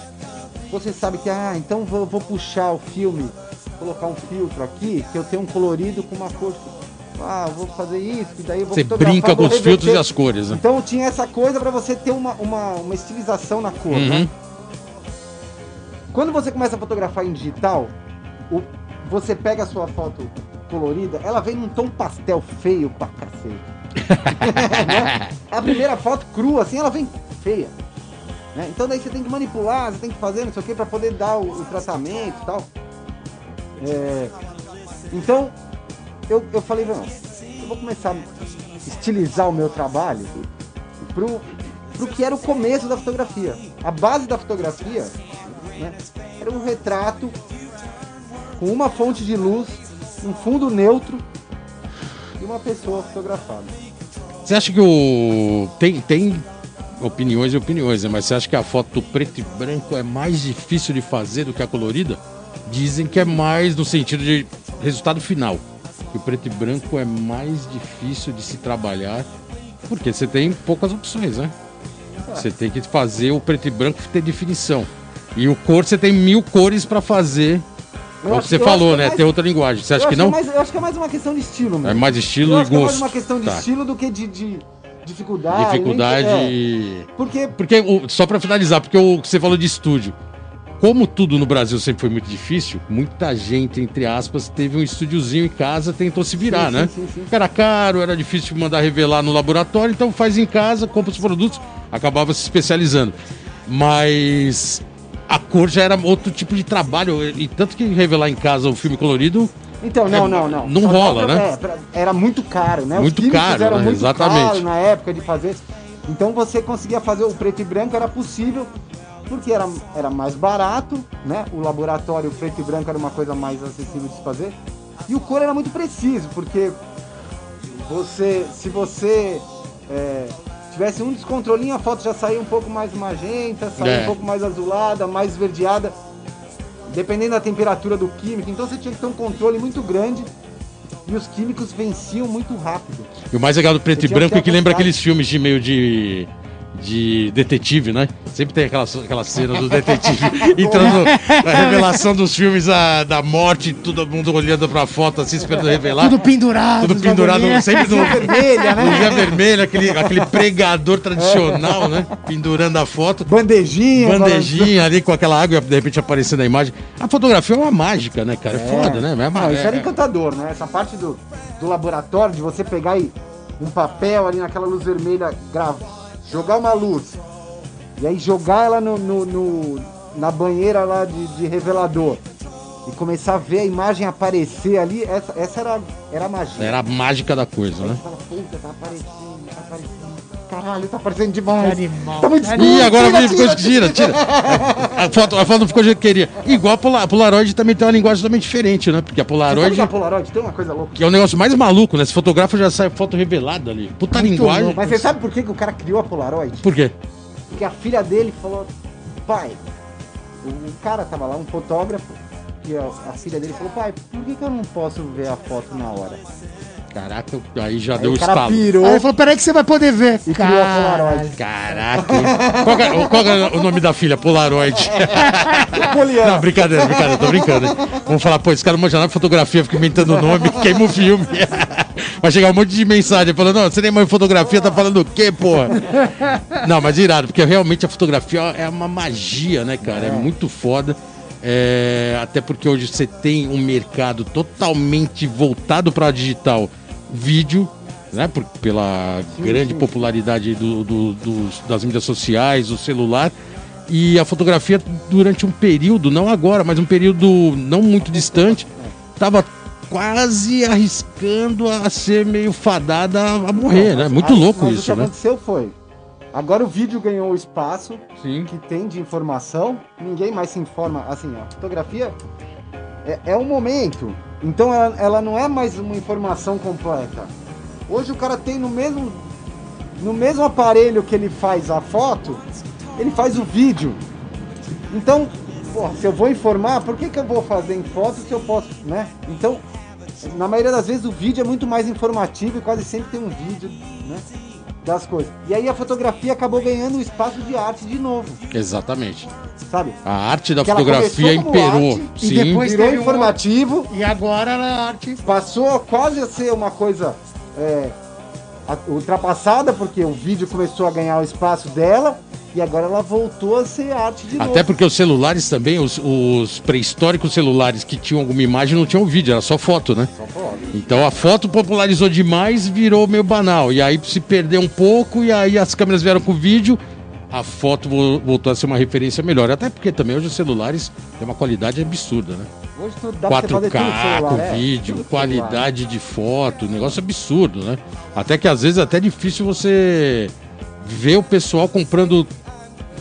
você sabe que, ah, então vou, vou puxar o filme, colocar um filtro aqui, que eu tenho um colorido com uma cor. Ah, vou fazer isso, e daí eu vou Você brinca com os filtros e as cores, né? Então tinha essa coisa pra você ter uma, uma, uma estilização na cor, Uhum. né? Quando você começa a fotografar em digital, o- você pega a sua foto colorida, ela vem num tom pastel feio pra cacete. Né? A primeira foto crua, assim, ela vem feia. né? Então daí você tem que manipular, você tem que fazer não sei o que pra poder dar o, o tratamento e tal. É, Então, eu, eu falei, não, eu vou começar a estilizar o meu trabalho pro, pro que era o começo da fotografia. A base da fotografia né, era um retrato com uma fonte de luz, um fundo neutro e uma pessoa fotografada. Você acha que o. Tem, tem opiniões e opiniões, né? Mas você acha que a foto preto e branco é mais difícil de fazer do que a colorida? Dizem que é mais no sentido de resultado final. Que o preto e branco é mais difícil de se trabalhar, porque você tem poucas opções, né? Você tem que fazer o preto e branco ter definição. E o cor, você tem mil cores pra fazer. Eu É o que você falou, que é né? mais- Tem outra linguagem. Você acha que não? É mais, eu acho que é mais uma questão de estilo, mesmo. É mais estilo eu e que é mais gosto. uma questão de Tá. estilo do que de, de dificuldade. Dificuldade. é. Porque Porque, o- só pra finalizar, porque o que você falou de estúdio. Como tudo no Brasil sempre foi muito difícil, muita gente, entre aspas, teve um estúdiozinho em casa, tentou se virar, Sim, né? sim, sim. Era caro, era difícil mandar revelar no laboratório, então faz em casa, compra os produtos, acabava se especializando. Mas a cor já era outro tipo de trabalho, e tanto que revelar em casa o filme colorido Então, não, É, não, não. não Só rola, pra- né? é, era muito caro, né? Muito Os químicos caro, né? muito Exatamente. caro na época de fazer. Então você conseguia fazer o preto e branco, era possível, porque era, era mais barato, né? O laboratório preto e branco era uma coisa mais acessível de se fazer. E o cor era muito preciso, porque você, se você é, tivesse um descontrolinho, a foto já saía um pouco mais magenta, saía É. um pouco mais azulada, mais esverdeada, dependendo da temperatura do químico. Então você tinha que ter um controle muito grande e os químicos venciam muito rápido. E o mais legal do preto Você e branco é que lembra aqueles filmes de meio de. De detetive, né? Sempre tem aquela, aquela cena do detetive entrando na revelação dos filmes da, da morte, todo mundo olhando pra foto assim, esperando revelar. Tudo pendurado. Tudo pendurado sempre no, Vermelha, né? Luzinha vermelha, aquele, aquele pregador tradicional, né? Pendurando a foto. Bandejinha. Bandejinha ali com aquela água, de repente aparecendo a imagem. A fotografia é uma mágica, né, cara? É, balançando. foda, né? É, uma- Não, isso era é- encantador, né? Essa parte do, do laboratório, de você pegar e um papel ali naquela luz vermelha, gra- jogar uma luz, e aí jogar ela no, no- no- na banheira lá de, de revelador, e começar a ver a imagem aparecer ali, essa, essa era, era a magia. era a mágica da coisa, Aí né? fala, puta, tá aparecendo, tá aparecendo. Caralho, tá aparecendo demais. Animal. Tá muito escuro. Ih, agora tira, ficou. tira, Tira, tira. A foto, a foto não ficou do jeito que queria. Igual a Pola- Polaroid também tem uma linguagem totalmente diferente, né? Porque a Você sabe Polaroid. que a Polaroid tem uma coisa louca. Que é o negócio mais maluco, né? Se fotografa já sai foto revelada ali. Puta Muito linguagem. louco. Mas você sabe por que, que o cara criou a Polaroid? Por quê? Porque a filha dele falou, pai, o cara tava lá, um fotógrafo, e a, a filha dele falou, pai, por que, que eu não posso ver a foto na hora? Caraca, aí já Aí deu o cara estalo. pirou Aí ele falou, peraí que você vai poder ver. e criou a. Polaroid. Caraca. Qual, é, qual é o nome da filha? Polaroid. Não, brincadeira, brincadeira, tô brincando. hein? Vamos falar, pô, esse cara não manja de fotografia, fica inventando o nome, queima o filme. Vai chegar um monte de mensagem falando, não, você nem manja fotografia, tá falando o quê, porra? Não, mas irado, porque realmente a fotografia é uma magia, né, cara? É, muito foda. É, até porque hoje você tem um mercado totalmente voltado para digital vídeo, né? Por, pela grande popularidade do- do- dos- das mídias sociais, do celular. E a fotografia, durante um período, não agora, mas um período não muito distante, estava quase arriscando a ser meio fadada a morrer, né? Muito louco mas o isso, que né? aconteceu foi, agora o vídeo ganhou o espaço Sim. que tem de informação, ninguém mais se informa, assim, a fotografia, é, é um momento. Então ela, ela não é mais uma informação completa. Hoje o cara tem no mesmo, no mesmo aparelho que ele faz a foto, ele faz o vídeo. Então, porra, se eu vou informar, por que, que eu vou fazer em foto se eu posso, né? Então, na maioria das vezes o vídeo é muito mais informativo e quase sempre tem um vídeo, né? Das coisas. E aí a fotografia acabou ganhando o espaço de arte de novo, Exatamente. sabe? A arte da Que fotografia imperou. arte e Sim. depois- Virou um- informativo, E agora ela é arte. passou a quase a ser uma coisa é, a- ultrapassada, porque o vídeo começou a ganhar o espaço dela e agora ela voltou a ser arte de novo. Até porque os celulares também, os, os pré-históricos celulares que tinham alguma imagem não tinham vídeo, era só foto, né? Só pode. Então a foto popularizou demais, virou meio banal. E aí se perdeu um pouco, e aí as câmeras vieram com vídeo, a foto vo- voltou a ser uma referência melhor. Até porque também hoje os celulares têm uma qualidade absurda, né? Hoje tudo dá pra você fazer tudo no 4K celular, com é, vídeo, tudo celular. qualidade de foto, negócio absurdo, né? Até que às vezes é até difícil você ver o pessoal comprando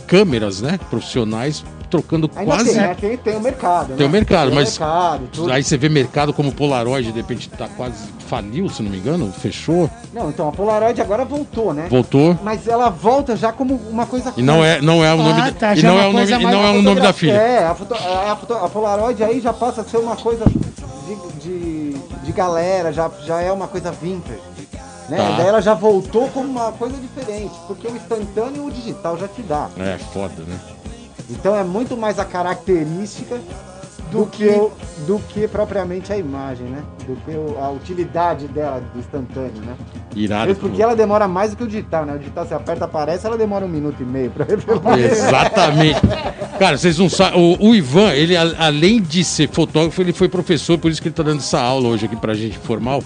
câmeras, né? Profissionais, trocando Ainda quase. tem, né? tem, tem o mercado. Tem o né? mercado, Tem o mas- mercado. Aí você vê mercado como Polaroid, de repente tá quase faliu, se não me engano, fechou, Não, então a Polaroid agora voltou, né? voltou. Mas ela volta já como uma coisa E não é, não é o Ah, nome, da- tá, e não é é o nome, não é o nome da filha. É, a, foto- a, foto- a Polaroid aí já passa a ser uma coisa de, de, de galera, já, já é uma coisa vintage. Né? Tá. Daí ela já voltou como uma coisa diferente, porque o instantâneo e o digital já te dá. É, foda, né? Então é muito mais a característica do, que, o- do que propriamente a imagem, né? Do que o- a utilidade dela do instantâneo, né? Irado. Mesmo porque ela demora mais do que o digital, né? O digital você aperta, aparece, ela demora um minuto e meio pra revelar. Exatamente. Cara, vocês não sabem. O, o Ivan, ele, a- além de ser fotógrafo, ele foi professor, por isso que ele tá dando essa aula hoje aqui pra gente formal.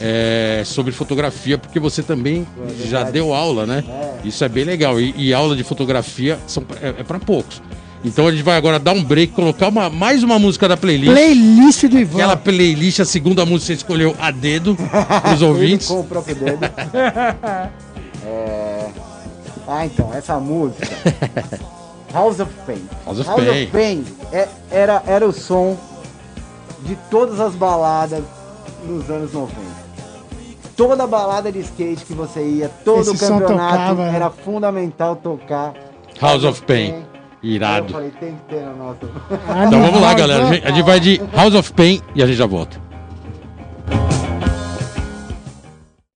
É, sobre fotografia, porque você também já deu aula, né? Isso é bem legal. E, e aula de fotografia são, é, é para poucos. Então a gente vai agora dar um break, colocar uma, mais uma música da playlist. Playlist do Ivan. Aquela playlist, a segunda música você escolheu a dedo Ele ouvintes. com o próprio dedo. É... Ah, então, essa música. House of Pain. House of Pain. é- era, era o som de todas as baladas nos anos 90. Toda balada de skate que você ia, todo Esse campeonato tocava, né? era fundamental tocar. House of Pain. Irado. Eu falei, tem que ter no nosso. Então vamos lá, galera. A gente, a gente vai de House of Pain e a gente já volta.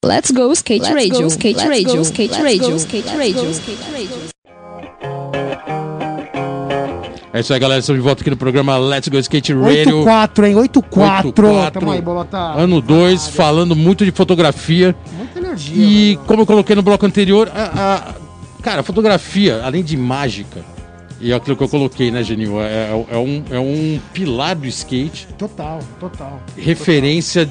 Let's go skate Let's radio, go, skate let's radio, go, skate let's radio, go, skate let's radio, skate radio. É isso aí, galera. Estamos de volta aqui no programa Let's Go Skate Radio. 8-4, hein? 8-4. 8-4. Tamo aí, Bolota. Ano 2, falando muito de fotografia. Muita energia. E mano. como eu coloquei no bloco anterior, a, a- cara, a fotografia, além de mágica, e é aquilo que eu coloquei, né, Genil? É, é um, é um pilar do skate, Total, total. referência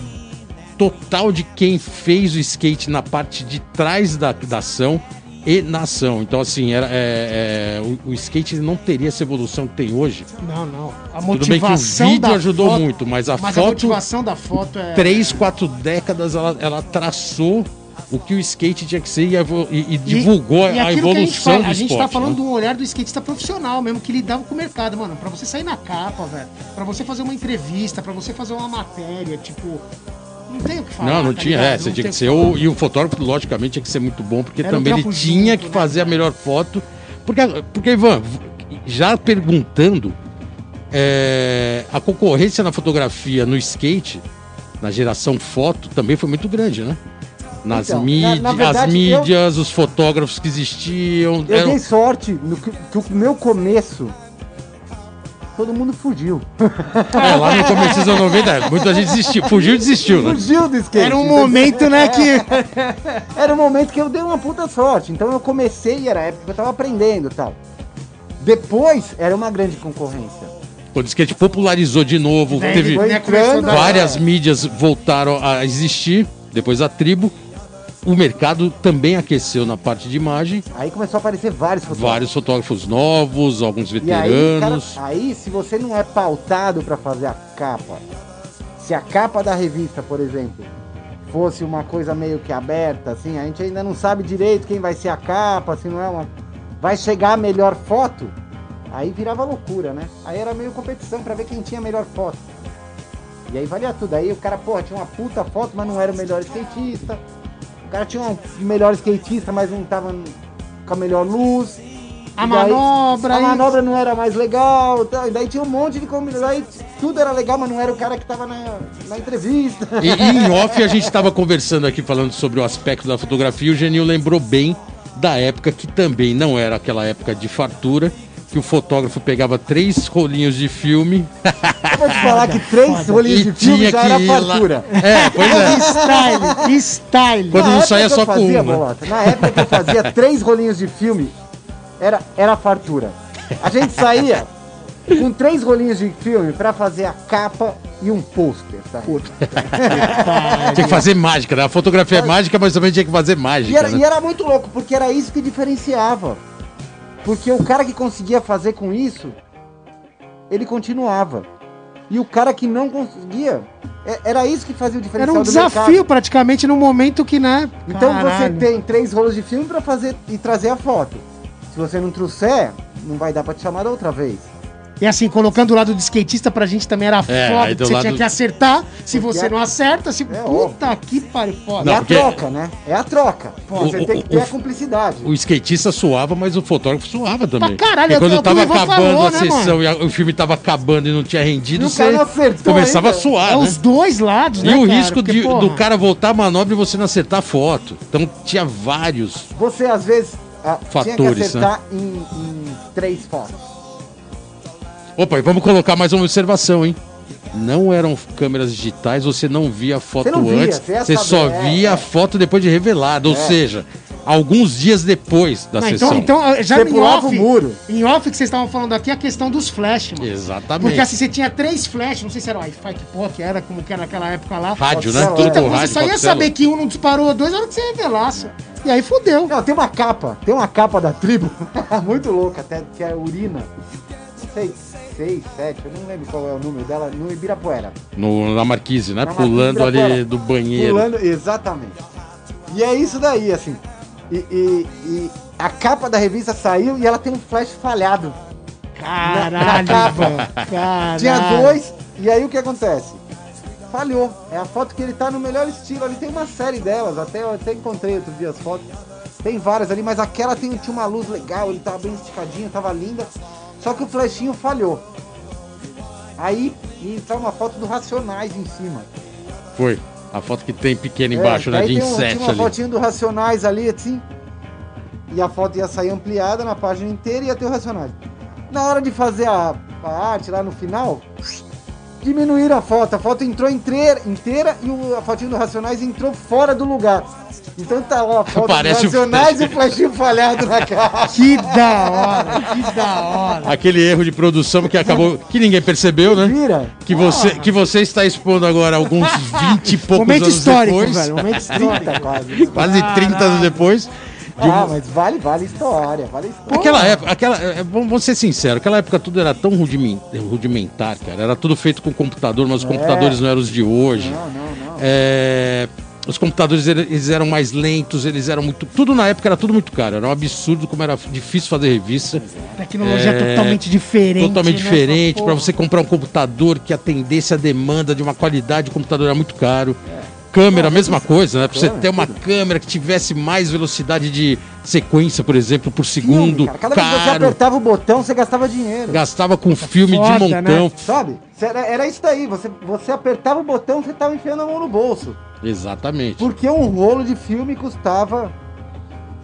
total de quem fez o skate na parte de trás da, da ação e na ação. Então, assim, era, é, é, o, o skate não teria essa evolução que tem hoje. Não, não. A Tudo bem que o motivação vídeo ajudou foto- muito, mas a Mas a foto, motivação da foto é. três, quatro décadas, ela, ela traçou o que o skate tinha que ser e, e- e divulgou e a aquilo que a gente evolução fala, do A gente esporte. tá falando né? do olhar do skatista profissional mesmo, que lidava com o mercado, mano. Pra você sair na capa, velho. Pra você fazer uma entrevista, pra você fazer uma matéria, tipo. Não tem o que falar. Não, não tá tinha, ligado? é, você Não tinha que ser o. E o fotógrafo, logicamente, tinha que ser muito bom, porque Era um também ele trampo tinha junto, que né, fazer a melhor foto. Porque, porque Ivan, já perguntando, é, a concorrência na fotografia no skate, na geração foto, também foi muito grande, né? Nas Então, na- mídias, na as verdade, mídias, os fotógrafos que existiam. Eu eram- dei sorte no que, que o meu começo. Todo mundo fugiu. É, lá no começo dos anos 90, muita gente desistiu. Fugiu e desistiu, né? Fugiu do skate. Era um momento, né, que. Era um momento que eu dei uma puta sorte. Então eu comecei e era a época que eu tava aprendendo e tal. Depois era uma grande concorrência. Quando o skate popularizou de novo, Daí teve né, entrando, várias é. mídias voltaram a existir, depois a tribo. O mercado também aqueceu na parte de imagem, Aí começou a aparecer vários fotógrafos. vários fotógrafos novos, alguns E aí, cara, veteranos. aí, se você não é pautado pra fazer a capa, se a capa da revista, por exemplo, fosse uma coisa meio que aberta, assim, a gente ainda não sabe direito quem vai ser a capa, se não é uma. Vai chegar a melhor foto, aí virava loucura, né? Aí era meio competição pra ver quem tinha a melhor foto. E aí valia tudo. Aí o cara, porra, tinha uma puta foto, mas não era o melhor skatista. O cara tinha um melhor skatista, mas não tava com a melhor luz. A daí- manobra A manobra não era mais legal. tá? E daí tinha um monte de combinação. Daí tudo era legal, mas não era o cara que tava na, na entrevista. E, e em off a gente estava conversando aqui falando sobre o aspecto da fotografia e o Genil lembrou bem da época que também não era aquela época de fartura, que o fotógrafo pegava três rolinhos de filme Eu vou te falar que três rolinhos e de filme tinha já que era ir lá. fartura. É, pois Que é. style, que style. Quando Na não saía só com fazia, uma. Bolota, na época que eu fazia três rolinhos de filme, era, era fartura. A gente saía com três rolinhos de filme pra fazer a capa e um pôster, tá? Tinha que fazer mágica, né? A fotografia é mágica, mas também tinha que fazer E mágica. era, né? e era muito louco, porque era isso que diferenciava. Porque o cara que conseguia fazer com isso, ele continuava. E o cara que não conseguia, é- era isso que fazia o Era diferencial um do mercado. desafio praticamente no momento que, né? Então Caralho. você tem três rolos de filme pra fazer e trazer a foto. Se você não trouxer, não vai dar pra te chamar da outra vez. E assim, colocando o lado do skatista pra gente também era É, foda, porque você lado- tinha que acertar. Se Porque você é- não acerta, se. É Puta que pariu, foda. Não, é a troca, né? É a troca. você o- tem o- que ter o- a cumplicidade. O skatista suava, mas o fotógrafo suava também. Pra caralho, Porque é quando o tava acabando falou, a né, sessão e a- o filme tava acabando e não tinha rendido, E o você cara não acertou começava ainda. a suar, É né? os dois lados, E né? o cara? risco Porque, de- porra, do cara voltar a manobra e você não acertar a foto. Então tinha vários. Você às vezes ah, tinha que Fatores, né? acertar em, em três fotos. Opa, e vamos colocar mais uma observação, hein? Não eram câmeras digitais, você não via a foto Você não via, antes, você você só é, via é. a foto depois de revelada, ou seja, alguns dias depois da Não, sessão. então, então, já Você em off, o muro. em off que vocês estavam falando aqui, a questão dos flash, mano. Exatamente. Porque assim, você tinha três flash, não sei se era Wi-Fi, que porra que era, como que era naquela época lá. Rádio, né? Tudo Então com você rádio. só ia saber que um não disparou dois na hora que você revelasse. E aí fudeu. Não, tem uma capa, tem uma capa da tribo, muito louca até, que é urina. Não sei, seis, sete, eu não lembro qual é o número dela, no Ibirapuera. No, na Marquise, né? Na Marquise Pulando ali Ibirapuera. do banheiro. Pulando, exatamente. E é isso daí, assim. E, e- e a capa da revista saiu e ela tem um flash falhado. Caralho, capa. Ivan. Caralho. Tinha dois, e aí o que acontece? Falhou. É a foto que ele tá no melhor estilo. Ali tem uma série delas, até eu até encontrei outro dia as fotos. Tem várias ali, mas aquela tem, tinha uma luz legal, ele tava bem esticadinho, tava linda. Só que o flechinho falhou. Aí entra uma foto do Racionais em cima. Foi. A foto que tem pequena embaixo, É, né? De tem um- Tinha uma fotinha do Racionais ali, assim. E a foto ia sair ampliada na página inteira e ia ter o Racionais. Na hora de fazer a, a arte lá no final, diminuíram a foto. A foto entrou inteira, inteira e o, a fotinha do Racionais entrou fora do lugar. Então tá lá a foto Parece o do Racionais flash. e o flashinho falhado na cara. Que da hora, que da hora. Aquele erro de produção que acabou. que ninguém percebeu, né? Vira. Que você, que você está expondo agora alguns 20 e poucos Momento anos histórico, depois. velho. Momento histórico. 30 quase. Quase 30 anos depois. Ah, mas vale, vale história, vale história. Aquela época, aquela, é, vamos vamos ser sinceros, aquela época tudo era tão rudimen- rudimentar, cara. Era tudo feito com computador, mas os computadores não eram os de hoje. Não, não, não. É, os computadores eles eram mais lentos, eles eram muito. Tudo na época era tudo muito caro. Era um absurdo como era difícil fazer revista. Tecnologia É, totalmente diferente. totalmente né? diferente. Para você comprar um computador que atendesse a demanda de uma qualidade, o computador era muito caro. Câmera, a mesma coisa, né? Pra você ter uma câmera que tivesse mais velocidade de sequência, por exemplo, por Filme, segundo, cara. Cada vez que você caro. apertava o botão, você gastava dinheiro. Gastava com filme Foda, de montão. né? Sabe? Era, era isso daí. Você, você apertava o botão, você tava enfiando a mão no bolso. Exatamente. Porque um rolo de filme custava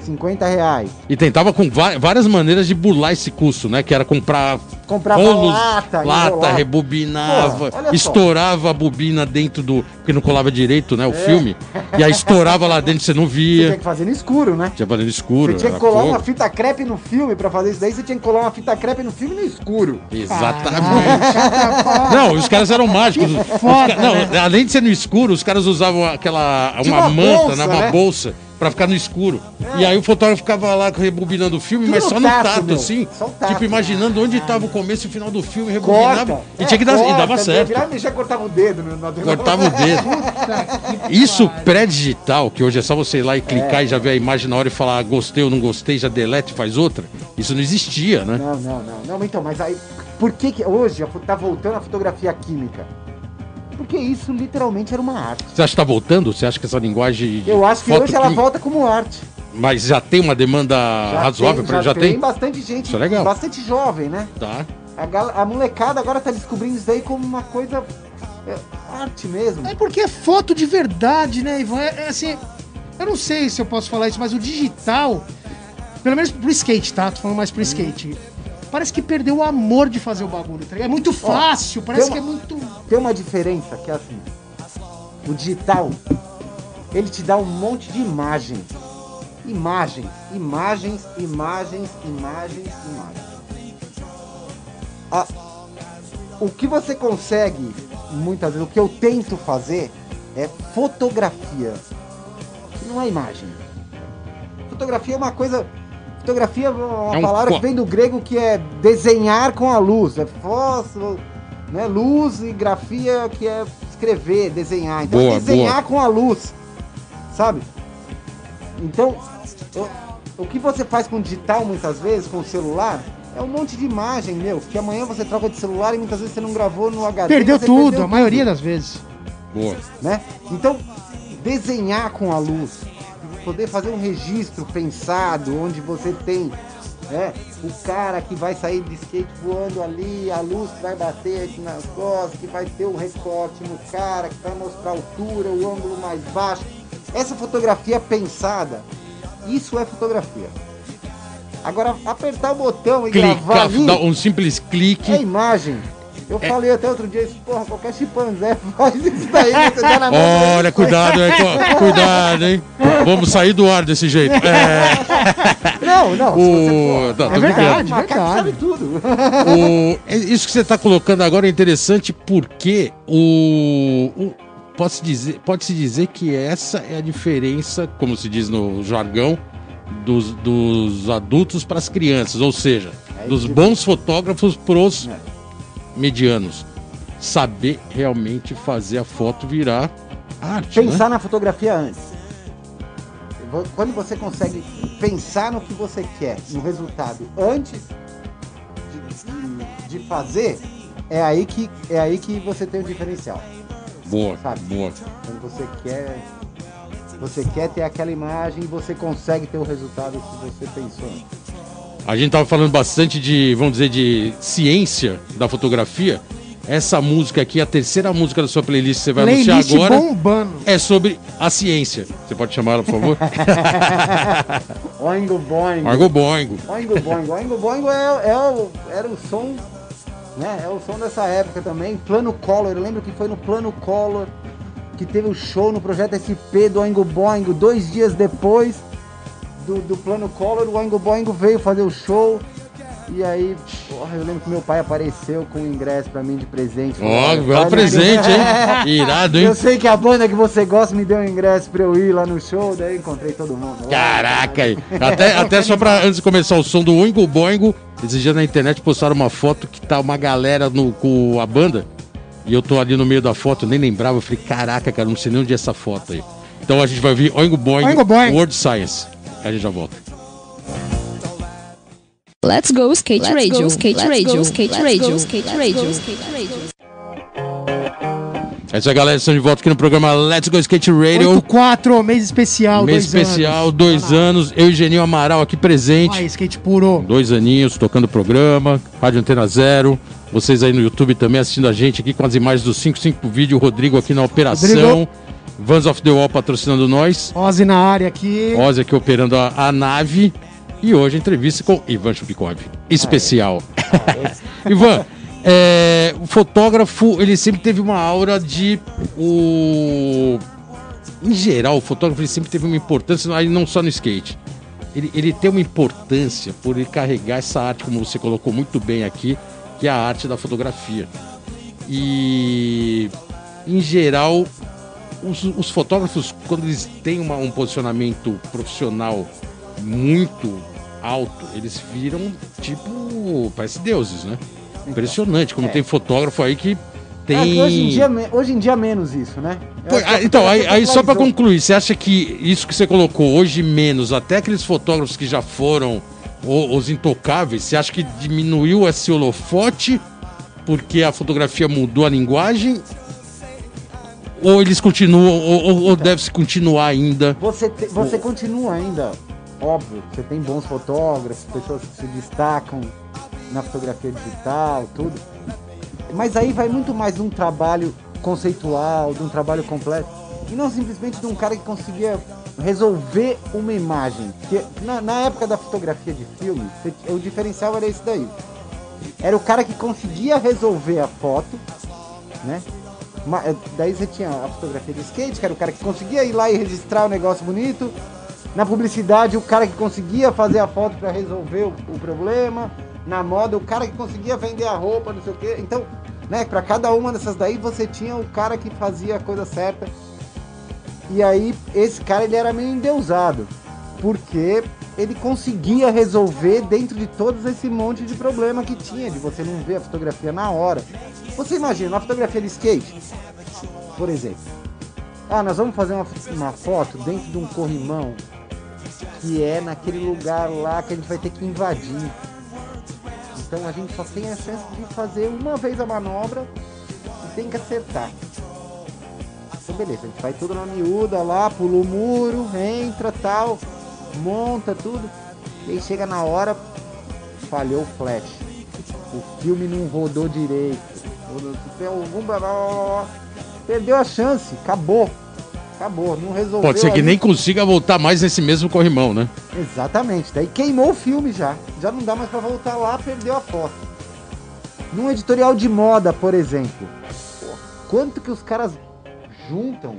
50 reais. E tentava com várias maneiras de burlar esse custo, né? Que era comprar Comprava rolos, lata, lata, enrolar. rebobinava, estourava a bobina dentro do. Porque não colava direito, né? O filme. E aí estourava lá dentro, você não É. Você tinha via. que fazer no escuro, né? Tinha fazendo escuro. Você tinha que colar fogo. uma fita crepe no filme pra fazer isso daí. Você tinha que colar uma fita crepe no filme no escuro. Exatamente. Não, os caras eram mágicos. Os foda, não, né? além de ser no escuro, os caras usavam aquela uma, uma manta, bolsa, né, uma né? bolsa pra ficar no escuro. E aí o fotógrafo ficava lá rebobinando o filme, Tudo mas só no tato, tato, meu. assim. Só tato. Tipo, imaginando onde estava o começo e o final do filme, rebobinava. Corta. E É, tinha que dar, e corta, dava certo. E mexer, cortava o dedo. No Cortava o dedo. Isso pré-digital, que hoje é só você ir lá e clicar e já ver a imagem na hora e falar gostei ou não gostei, já delete e faz outra. Isso não existia, né? Não, não, não. Não, então, mas aí. Por que, que hoje tá voltando a fotografia química? Porque isso literalmente era uma arte. Você acha que tá voltando? Você acha que essa linguagem. de Eu acho que foto hoje ela que- volta como arte. Mas já tem uma demanda Já razoável tem, pra já, já tem? bastante gente, Isso é legal. bastante jovem, né? Tá. A, gal- a molecada agora tá descobrindo isso daí como uma coisa é, arte mesmo. É porque é foto de verdade, né, Ivan? É, é assim, eu não sei se eu posso falar isso, mas o digital, pelo menos pro skate, tá? Tô falando mais pro skate. Parece que perdeu o amor de fazer o bagulho, tá ligado? É muito fácil, parece tem que é uma- muito. Tem uma diferença que é assim. O digital, ele te dá um monte de imagens. Imagens, imagens, imagens, imagens, imagens. A- o que você consegue, muitas vezes, o que eu tento fazer é fotografia. Não é imagem. Fotografia é uma coisa. Fotografia é uma É um palavra que vem do grego que é desenhar com a luz. É fósforo, né? Luz e grafia que é escrever, desenhar. Então Boa, é desenhar com a luz. Sabe? Então, eu- o que você faz com o digital muitas vezes, com o celular, é um monte de imagem, meu. Que amanhã você troca de celular e muitas vezes você não gravou no HD. Perdeu tudo, perdeu a maioria das vezes. Boa. né? Então, desenhar com a luz, poder fazer um registro pensado, onde você tem né, o cara que vai sair de skate voando ali, a luz que vai bater aqui nas costas, que vai ter o recorte no cara, que vai mostrar a altura, o ângulo mais baixo. Essa fotografia pensada, isso é fotografia. Agora, apertar o botão e gravar Clicar, ali, um simples clique. é imagem. Eu falei até outro dia, isso, porra, qualquer chimpanzé faz isso daí, você dá na mão Olha, cuidado, hein? Cuidado, hein? Vamos sair do ar desse jeito. É, Não, não. se você o... for- Não, tô É verdade. Macaco sabe tudo. O- é Isso que você está colocando agora é interessante porque o. o- Pode-se dizer, pode dizer que essa é a diferença, como se diz no jargão, dos, dos adultos para as crianças, ou seja, É dos bons fotógrafos para os É. medianos. Saber realmente fazer a foto virar arte. né? Pensar na fotografia antes. Quando você consegue pensar no que você quer, no resultado, antes de, de- de fazer, é aí, que, é aí que você tem o diferencial. Boa, Sabe? boa. Quando você quer. Você quer ter aquela imagem e você consegue ter o resultado que você pensou. A gente tava falando bastante de, vamos dizer, de ciência da fotografia. Essa música aqui, a terceira música da sua playlist que você vai Playlist anunciar agora, bombando. é sobre a ciência. Você pode chamar ela, por favor? Oingo boingo. Argo Boingo. Oingo Boingo. Oingo Boingo é, é o, era o som, né? É o som dessa época também. Plano Collor, eu lembro que foi no Plano Collor que teve o show no projeto SP do Oingo Boingo. Dois dias depois do, do Plano Collor, o Oingo Boingo veio fazer o show. E aí, porra, eu lembro que meu pai apareceu com o ingresso pra mim de presente. Ó, Olha, belo presente, hein? Irado, hein? Eu sei que a banda que você gosta me deu um ingresso pra eu ir lá no show, daí encontrei todo mundo. Caraca, aí. Até, até só pra, antes de começar o som do Oingo Boingo, esses dias na internet postaram uma foto que tá uma galera no, com a banda. E eu tô ali no meio da foto, eu nem lembrava. Eu falei, caraca, cara, não sei nem onde é essa foto aí. Então a gente vai ouvir Oingo Boingo, Oingo Boingo. World Science. A gente já volta. Let's go skate Let's radio, go, skate let's radio, go, skate let's radio, go, skate let's radio, go, skate radio. É isso aí, galera. Estamos de volta aqui no programa Let's Go Skate Radio. 8-4, mês especial, Mês dois especial, anos. dois anos. Eu e Geninho Amaral aqui presente. Aí, skate puro. Dois aninhos tocando o programa. Rádio Antena Zero. Vocês aí no YouTube também assistindo a gente aqui com as imagens do 55 Vídeo. O Rodrigo aqui na operação. Rodrigo. Vans of the Wall patrocinando nós. Ozzy na área aqui. Ozzy aqui operando a, a nave. E hoje entrevista com Ivan Chupikov. Especial. Ivan, é, o fotógrafo, ele sempre teve uma aura de. O... Em geral, o fotógrafo ele sempre teve uma importância, não só no skate. Ele, ele tem uma importância por ele carregar essa arte, como você colocou muito bem aqui, que é a arte da fotografia. E, em geral, os, os fotógrafos, quando eles têm uma- um posicionamento profissional muito alto, eles viram tipo, parece deuses, né? Impressionante, como tem fotógrafo aí que tem. É hoje, em dia, hoje em dia menos isso, né? Pô, ah, então, aí, aí só pra popularizou. concluir, você acha que isso que você colocou hoje menos, até aqueles fotógrafos que já foram os intocáveis, você acha que diminuiu esse holofote porque a fotografia mudou a linguagem? Ou eles continuam, ou, ou- ou deve-se continuar ainda? Você, te- você continua ainda, óbvio, você tem bons fotógrafos, pessoas que se destacam na fotografia digital, tudo. Mas aí vai muito mais um trabalho conceitual, de um trabalho completo, e não simplesmente de um cara que conseguia resolver uma imagem. Porque na, na época da fotografia de filme, o diferencial era esse daí. Era o cara que conseguia resolver a foto, né? Daí você tinha a fotografia de skate, que era o cara que conseguia ir lá e registrar o negócio bonito. Na publicidade, o cara que conseguia fazer a foto para resolver o, o problema. Na moda, o cara que conseguia vender a roupa, não sei o quê. Então, né, para cada uma dessas daí, você tinha o cara que fazia a coisa certa. E aí, esse cara, ele era meio endeusado. Porque ele conseguia resolver dentro de todos esse monte de problema que tinha, de você não ver a fotografia na hora. Você imagina, na fotografia de skate, por exemplo. Ah, nós vamos fazer uma, uma foto dentro de um corrimão que é naquele lugar lá que a gente vai ter que invadir. Então a gente só tem a chance de fazer uma vez a manobra e tem que acertar. Então beleza, a gente vai tudo na miúda lá, pula o muro, entra tal, monta tudo. E aí chega na hora, falhou o flash. O filme não rodou direito. Tem algum blá, blá, blá. Perdeu a chance, acabou. Acabou, não resolveu. Pode ser que nem consiga voltar mais nesse mesmo corrimão, né? Exatamente, daí queimou o filme já. Já não dá mais pra voltar lá, perdeu a foto. Num editorial de moda, por exemplo, quanto que os caras juntam?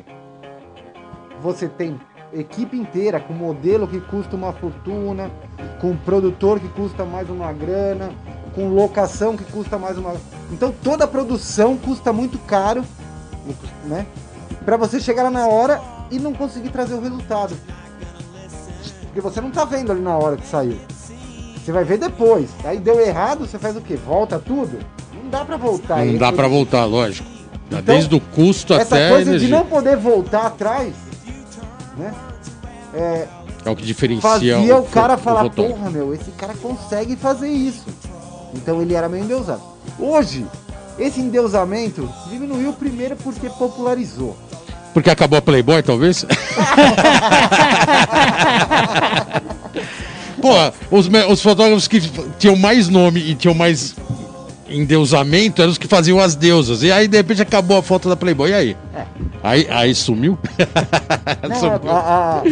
Você tem equipe inteira com modelo que custa uma fortuna, com produtor que custa mais uma grana, com locação que custa mais uma. Então toda a produção custa muito caro, né? Pra você chegar lá na hora e não conseguir trazer o resultado. Porque você não tá vendo ali na hora que saiu. Você vai ver depois. Aí deu errado, você faz o quê? Volta tudo? Não dá pra voltar. Não dá foi- pra voltar, lógico. Dá Então, Desde o custo Essa até a coisa de não poder voltar atrás, né? É, É o que diferencia fazia o, fo- cara falar, porra, meu, esse cara consegue fazer isso. Então ele era meio endeusado. Hoje, esse endeusamento diminuiu primeiro porque popularizou. Porque acabou a Playboy, talvez? Pô, os, os fotógrafos que tinham mais nome e tinham mais endeusamento eram os que faziam as deusas. E aí, de repente, acabou a foto da Playboy. E aí? É. Aí, aí sumiu? Não, Sumiu. a- a-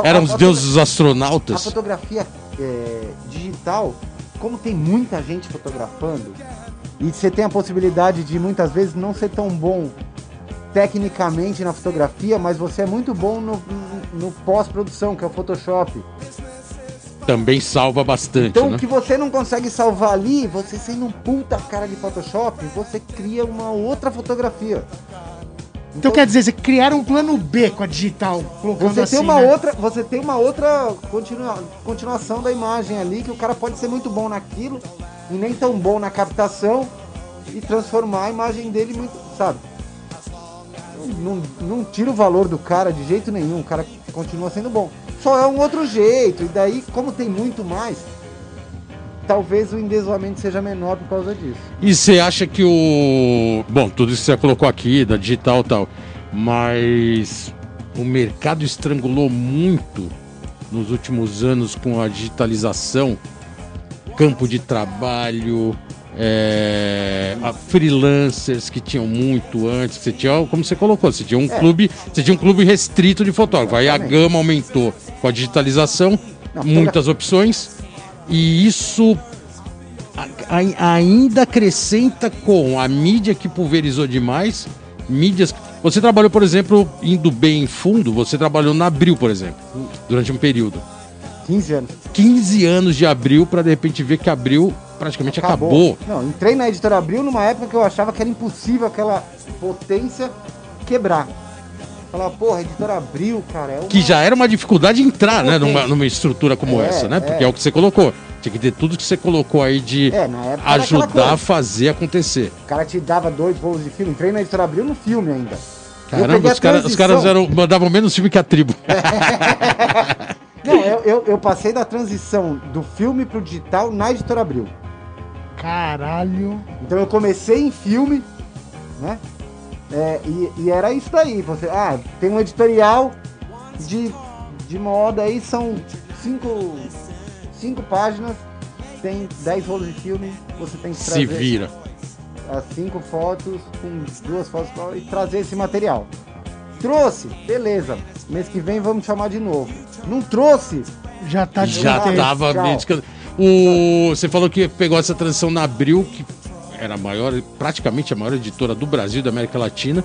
a- Eram a- os a- deuses A astronautas. fotografia é, digital, como tem muita gente fotografando, e você tem a possibilidade de muitas vezes não ser tão bom tecnicamente na fotografia, mas você é muito bom no, no pós-produção, que é o Photoshop. Também salva bastante, Então né? o que você não consegue salvar ali, você sendo um puta cara de Photoshop, você cria uma outra fotografia. Então quer dizer, você criaram um plano B com a digital, colocando Você assim, tem uma né? outra, você tem uma outra continua- continuação da imagem ali que o cara pode ser muito bom naquilo e nem tão bom na captação e transformar a imagem dele muito, sabe? Não, não tira o valor do cara de jeito nenhum, o cara continua sendo bom. Só é um outro jeito e daí como tem muito mais, talvez o endeusamento seja menor por causa disso. E você acha que o. Bom, tudo isso que você colocou aqui, da digital e tal, mas o mercado estrangulou muito nos últimos anos com a digitalização, campo de trabalho, é, freelancers que tinham muito antes. Você tinha, como você colocou, você tinha um É. clube, você tinha um clube restrito de fotógrafo. Aí a gama aumentou com a digitalização, Não, muitas opções, e isso ainda acrescenta com a mídia que pulverizou demais, mídias. Você trabalhou, por exemplo, indo bem em fundo, você trabalhou na Abril, por exemplo, durante um período. 15 anos. 15 anos de Abril para de repente ver que Abril praticamente acabou. Não, entrei na editora Abril numa época que eu achava que era impossível aquela potência quebrar. Falava, porra, a editora Abril, cara, é uma... Que já era uma dificuldade entrar, né, numa, numa estrutura como É, essa, né? Porque é. é. o que você colocou. Tinha que ter tudo que você colocou aí de É, ajudar a fazer acontecer. O cara te dava dois rolos de filme. Entrei na editora Abril no filme ainda. Caramba, os, cara- os caras eram, mandavam menos filme que a tribo. Não, eu, eu, eu passei da transição do filme pro digital na editora Abril. Caralho. Então eu comecei em filme, né? É, e, e era isso daí. Você, ah, tem um editorial de, de moda aí, são cinco, cinco páginas, tem 10 rolos de filme, você tem que Se trazer vira. as cinco fotos com duas fotos e trazer esse material. Trouxe, beleza. Mês que vem vamos chamar de novo. Não trouxe, Já tá de Já tava O Você falou que pegou essa transição na Abril, que era a maior, praticamente a maior editora do Brasil e da América Latina.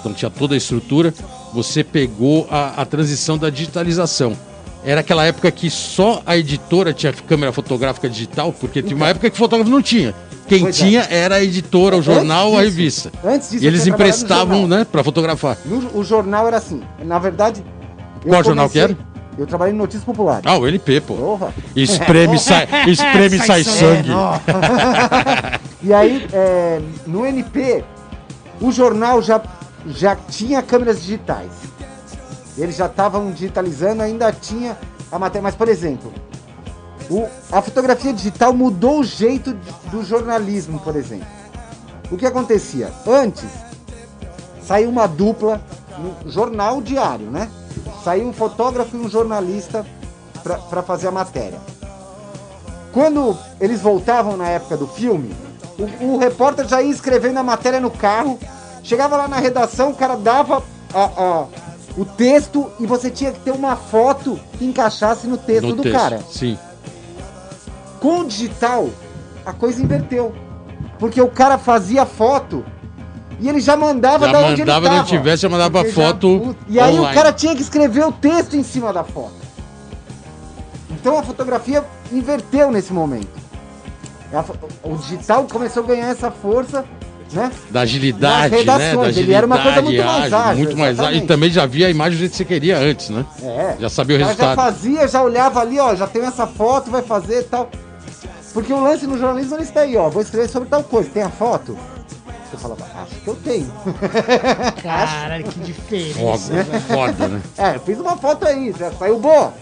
Então tinha toda a estrutura. Você pegou a, a transição da digitalização. Era aquela época que só a editora tinha câmera fotográfica digital, porque tinha uma época que fotógrafo não tinha. Quem Pois é. tinha era a editora, o Antes jornal ou a disso- revista. antes disso E eles emprestavam, né, pra fotografar. No- o jornal era assim. Na verdade. Qual jornal que era? Eu trabalhei no Notícias Populares. Ah, o LP, pô. Porra. Espreme, sai, espreme, sai Sai sangue. E aí, é, no NP, o jornal já, já tinha câmeras digitais. Eles já estavam digitalizando, ainda tinha a matéria. Mas, por exemplo, o- a fotografia digital mudou o jeito do jornalismo, por exemplo. O que acontecia? Antes, saiu uma dupla no jornal diário, né? Saiu um fotógrafo e um jornalista para fazer a matéria. Quando eles voltavam na época do filme, o, o repórter já ia escrevendo a matéria no carro, chegava lá na redação, o cara dava a- a- o texto e você tinha que ter uma foto que encaixasse no texto No do texto, cara. Sim. Com o digital, a coisa inverteu. Porque o cara fazia foto e ele já mandava Já da onde ele mandava, tava. não tivesse, já mandava Porque já- foto E aí online. o cara tinha que escrever o texto em cima da foto. Então a fotografia inverteu nesse momento. O digital começou a ganhar essa força, né? Da agilidade, Nas né? Da redações, agilidade, ele era uma coisa muito mais ágil, Muito mais ágil. E também já via a imagem do jeito que você queria antes, né? É. Já sabia o cara já resultado. fazia, já olhava ali, ó, já tenho essa foto, vai fazer e tal. Porque o lance no jornalismo ele está aí, ó, vou escrever sobre tal coisa, tem a foto? Você falava, acho que eu tenho. Caralho, que diferença. Foda, foda, né? É, eu fiz uma foto aí, já saiu boa.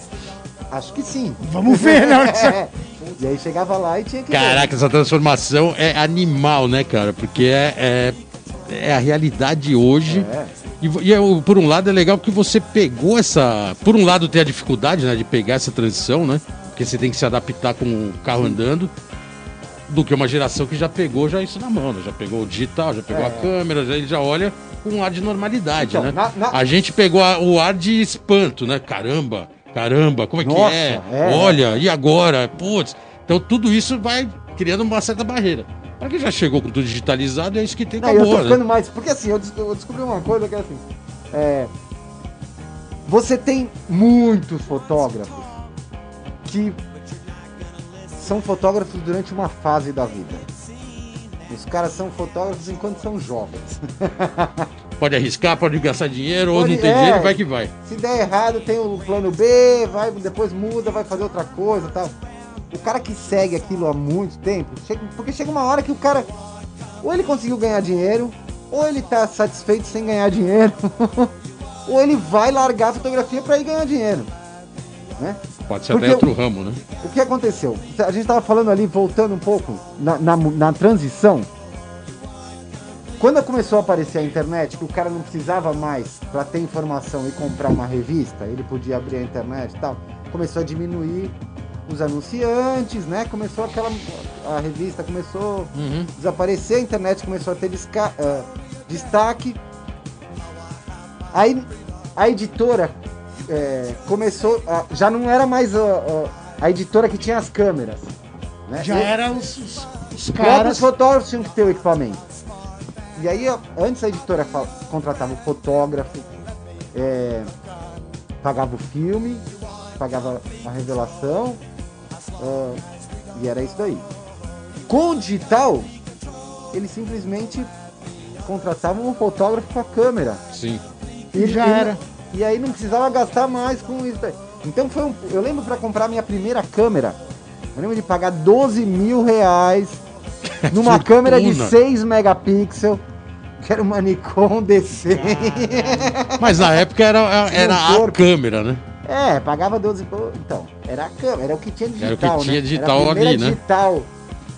Acho que sim. Vamos ver, né? É. E aí chegava lá e tinha que ver. Caraca, essa transformação é animal, né, cara? Porque é, é, é a realidade hoje. É. E, e é por um lado é legal que você pegou essa. Por um lado tem a dificuldade, né, de pegar essa transição, né? Porque você tem que se adaptar com o carro andando. Do que uma geração que já pegou já isso na mão, né? Já pegou o digital, já pegou a câmera, já, ele já olha com um ar de normalidade, É. Então, né? na- na- A gente pegou a- o ar de espanto, né? Caramba, caramba, como é Nossa, que é? é. Olha, e agora? Putz. Então tudo isso vai criando uma certa barreira. Para quem já chegou com tudo digitalizado, é isso que tem Não, eu tô né? ficando mais. Porque assim, eu descobri uma coisa que é assim. é, você tem muitos fotógrafos que são fotógrafos durante uma fase da vida. Os caras são fotógrafos enquanto são jovens. Pode arriscar, pode gastar dinheiro, ou Pode- não tem é. dinheiro, vai que vai. Se der errado, tem o plano B, vai, depois muda, vai fazer outra coisa e tal. O cara que segue aquilo há muito tempo, chega- porque chega uma hora que o cara, ou ele conseguiu ganhar dinheiro, ou ele tá satisfeito sem ganhar dinheiro, ou ele vai largar a fotografia para ir ganhar dinheiro. Né? Pode ser Porque até outro ramo, né? O que aconteceu? A gente tava falando ali, voltando um pouco na, na, na transição. Quando começou a aparecer a internet, que o cara não precisava mais para ter informação e comprar uma revista, ele podia abrir a internet e tal, começou a diminuir os anunciantes, né? Começou aquela. A revista começou Uhum. a desaparecer, a internet começou a ter desca- ah, destaque. Aí a editora é, começou. a- já não era mais a, a- a editora que tinha as câmeras. Né? Já E- era os, os, os os próprios caras. fotógrafos tinham que ter o equipamento. E aí, antes a editora contratava o fotógrafo, é, pagava o filme, pagava a revelação, ah, e era isso daí. Com o digital, eles simplesmente contratavam um fotógrafo com a câmera. Sim. E já era. E aí não precisava gastar mais com isso daí. Então foi um. Eu lembro para comprar minha primeira câmera. Eu lembro de pagar 12 mil reais numa câmera de 6 megapixels. Que era uma Nikon DC. Mas na época era, era a corpo. câmera, né? É, pagava 12 pô, Então, era a câmera, era o que tinha digital. Era o que tinha né? digital era a primeira ali, né? digital.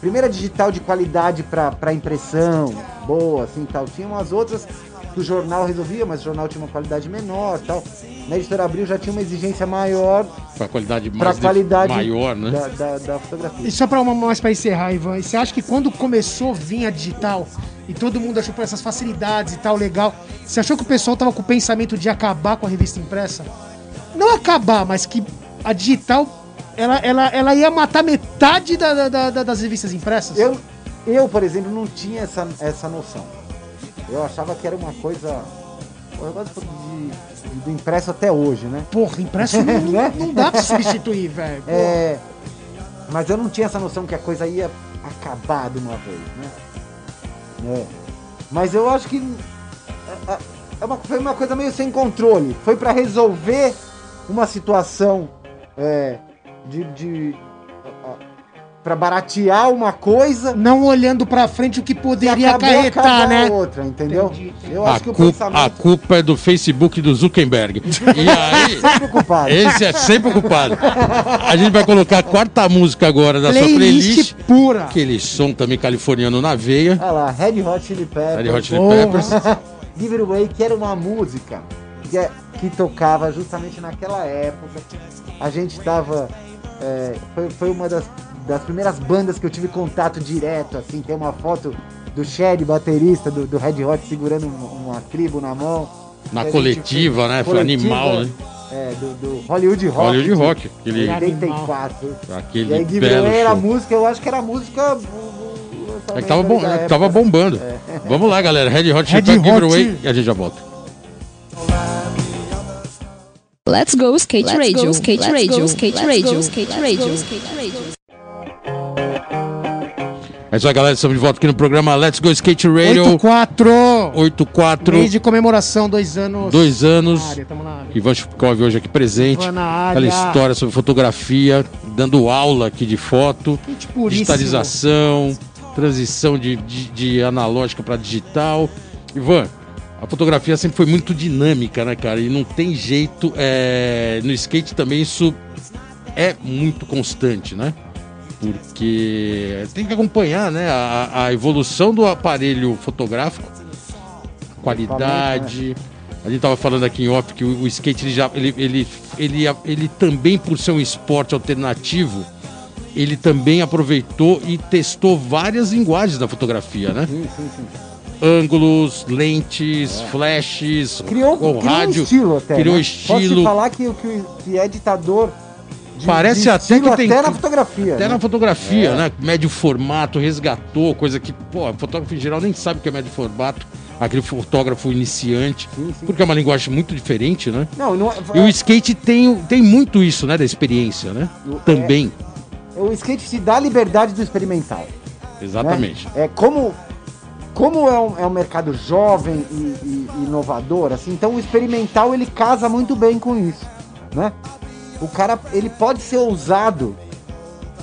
Primeira digital de qualidade para impressão, boa, assim tal. Tinha umas outras, que o jornal resolvia, mas o jornal tinha uma qualidade menor tal. Na editora Abril já tinha uma exigência maior Pra qualidade para mais a qualidade maior, né? da, da, da fotografia. E só pra uma mais pra encerrar, Ivan, você acha que quando começou a vir a digital e todo mundo achou por essas facilidades e tal, legal, você achou que o pessoal tava com o pensamento de acabar com a revista impressa? Não acabar, mas que a digital ela, ela, ela ia matar metade da- da- da- da- das revistas impressas? Eu, eu, por exemplo, não tinha essa, essa noção. Eu achava que era uma coisa. Eu gosto de, de- do impresso até hoje, né? Porra, impresso não, Né? não dá pra substituir, velho. É, mas eu não tinha essa noção que a coisa ia acabar de uma vez, né? É. Mas eu acho que é, é- é uma, foi uma coisa meio sem controle. Foi pra resolver uma situação é, de, de para baratear uma coisa Não olhando pra frente o que poderia acarretar, né? outra, entendeu? Entendi, entendi. Eu A acho que o culpa, a pensamento culpa é do Facebook do Zuckerberg. E aí, sempre ocupado. esse é sempre ocupado. A gente vai colocar a quarta música agora da sua Playlist playlist. pura. Aquele som também californiano na veia. Olha lá, Red Hot Chili Peppers. Red Hot Chili. Peppers. Give It Away, que era uma música que, é- que tocava justamente naquela época. A gente tava. é, foi, foi uma das, das primeiras bandas que eu tive contato direto, assim, tem uma foto do Shed, baterista do, do Red Hot, segurando uma, uma tribo na mão. Na coletiva, fez- né? Foi coletiva, animal, né? É, do, do Hollywood Rock. Hollywood Rock. Aquele, de 84. E aquele aí Give It belo era a show. música, eu acho que era a música. uh, É que tava, bom, é tava bombando. Vamos lá, galera. Red Hot Chili Peppers, Give It Hot. Away. E a gente já volta. Let's go skate Let's radio, go, skate let's radio, go, skate let's radio, go, skate let's radio, skate radio. É isso aí, galera. Estamos de volta aqui no programa Let's Go Skate Radio 84. 84. Mês de comemoração, dois anos. Dois anos. Na área, tamo na área. Ivan Chupkov hoje aqui presente. Na área. Aquela história sobre fotografia, dando aula aqui de foto, digitalização, transição de, de, de analógica para digital. Ivan, a fotografia sempre foi muito dinâmica, né, cara? E não tem jeito. é, No skate também isso é muito constante, né? Porque tem que acompanhar né, a, a evolução do aparelho fotográfico, a qualidade. A gente tava falando aqui em off que o, o skate ele já ele, ele, ele, ele também por ser um esporte alternativo, ele também aproveitou e testou várias linguagens da fotografia, né? Sim, sim, sim. Ângulos, lentes, flashes, Criou, o criou rádio, um estilo até. criou né? estilo. Posso te falar que, que, que é ditador de, Parece de até que tem- até na fotografia. Até né? na fotografia, É. né? Médio formato, resgatou, coisa que, pô, fotógrafo em geral nem sabe o que é médio formato, aquele fotógrafo iniciante, Sim, sim. porque é uma linguagem muito diferente, né? Não, não é- E o skate tem, tem muito isso, né? Da experiência, né? O- Também. o skate te dá a liberdade do experimental. né? Exatamente. É como, como é um, é um mercado jovem e, e- e inovador, assim, então o experimental ele casa muito bem com isso, né? O cara ele pode ser ousado,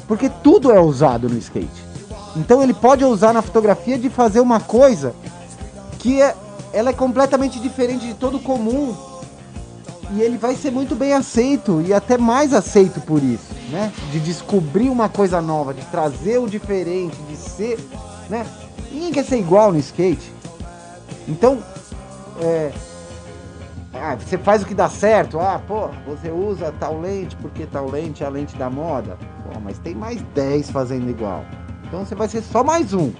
porque tudo é ousado no skate. Então ele pode ousar na fotografia de fazer uma coisa que é, ela é completamente diferente de todo comum e ele vai ser muito bem aceito e até mais aceito por isso, né? De descobrir uma coisa nova, de trazer o diferente, de ser, né? Ninguém quer ser igual no skate. Então, é, ah, você faz o que dá certo. Ah, pô, você usa tal lente porque tal lente é a lente da moda. Pô, mas tem mais 10 fazendo igual. Então você vai ser só mais um.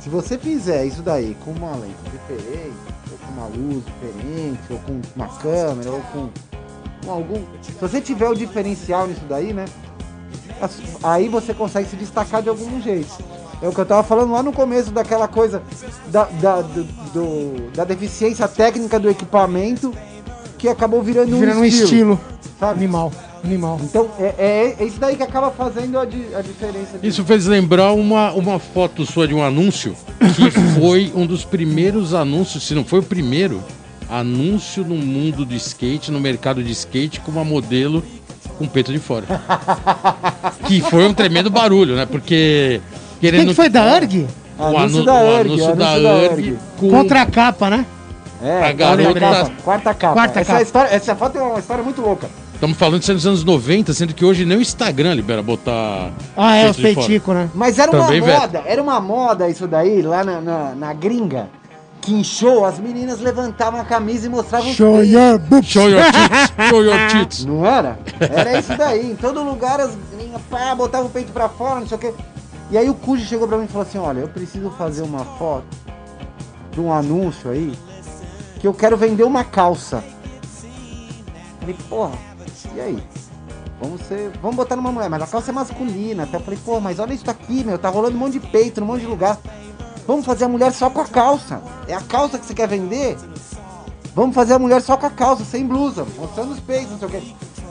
Se você fizer isso daí com uma lente diferente, ou com uma luz diferente, ou com uma câmera, ou com, com algum. Se você tiver o diferencial nisso daí, né? Aí você consegue se destacar de algum jeito. É o que eu tava falando lá no começo daquela coisa da, da, do- do- da deficiência técnica do equipamento que acabou virando, Virando um estilo. Sabe? Animal. Animal. Então é, é- é isso daí que acaba fazendo a, di- a diferença. Isso fez lembrar uma, uma foto sua de um anúncio que foi um dos primeiros anúncios, se não foi o primeiro, anúncio no mundo do skate, no mercado de skate, com uma modelo com peito de fora. que foi um tremendo barulho, né? Porque. Quem Querendo que foi da URG? o, Anúncio anu- da o URG, anúncio da anúncio URG. com Contra a capa, né? É, A garota- quarta capa. Quarta capa. Quarta essa, capa. História, essa foto é uma história muito louca. Estamos falando de dos anos 90, sendo que hoje nem o Instagram libera botar. Ah, é, fora. peiticos, né? Mas era Também, uma moda, era uma moda isso daí lá na, na, na gringa. quinchou, as meninas levantavam a camisa e mostravam os Show your boobs. Show your tits, show your tits. Não era? Era isso daí. Em todo lugar as meninas pá, botavam o peito pra fora, não sei o quê. E aí o Cuji chegou pra mim e falou assim, olha, eu preciso fazer uma foto de um anúncio aí que eu quero vender uma calça. Falei, porra, e aí? Vamos ser. Vamos botar numa mulher, mas a calça é masculina. Até eu falei, pô, mas olha isso aqui, meu, tá rolando um monte de peito, num monte de lugar. Vamos fazer a mulher só com a calça. É a calça que você quer vender? Vamos fazer a mulher só com a calça, sem blusa, mostrando os peitos, não sei o quê.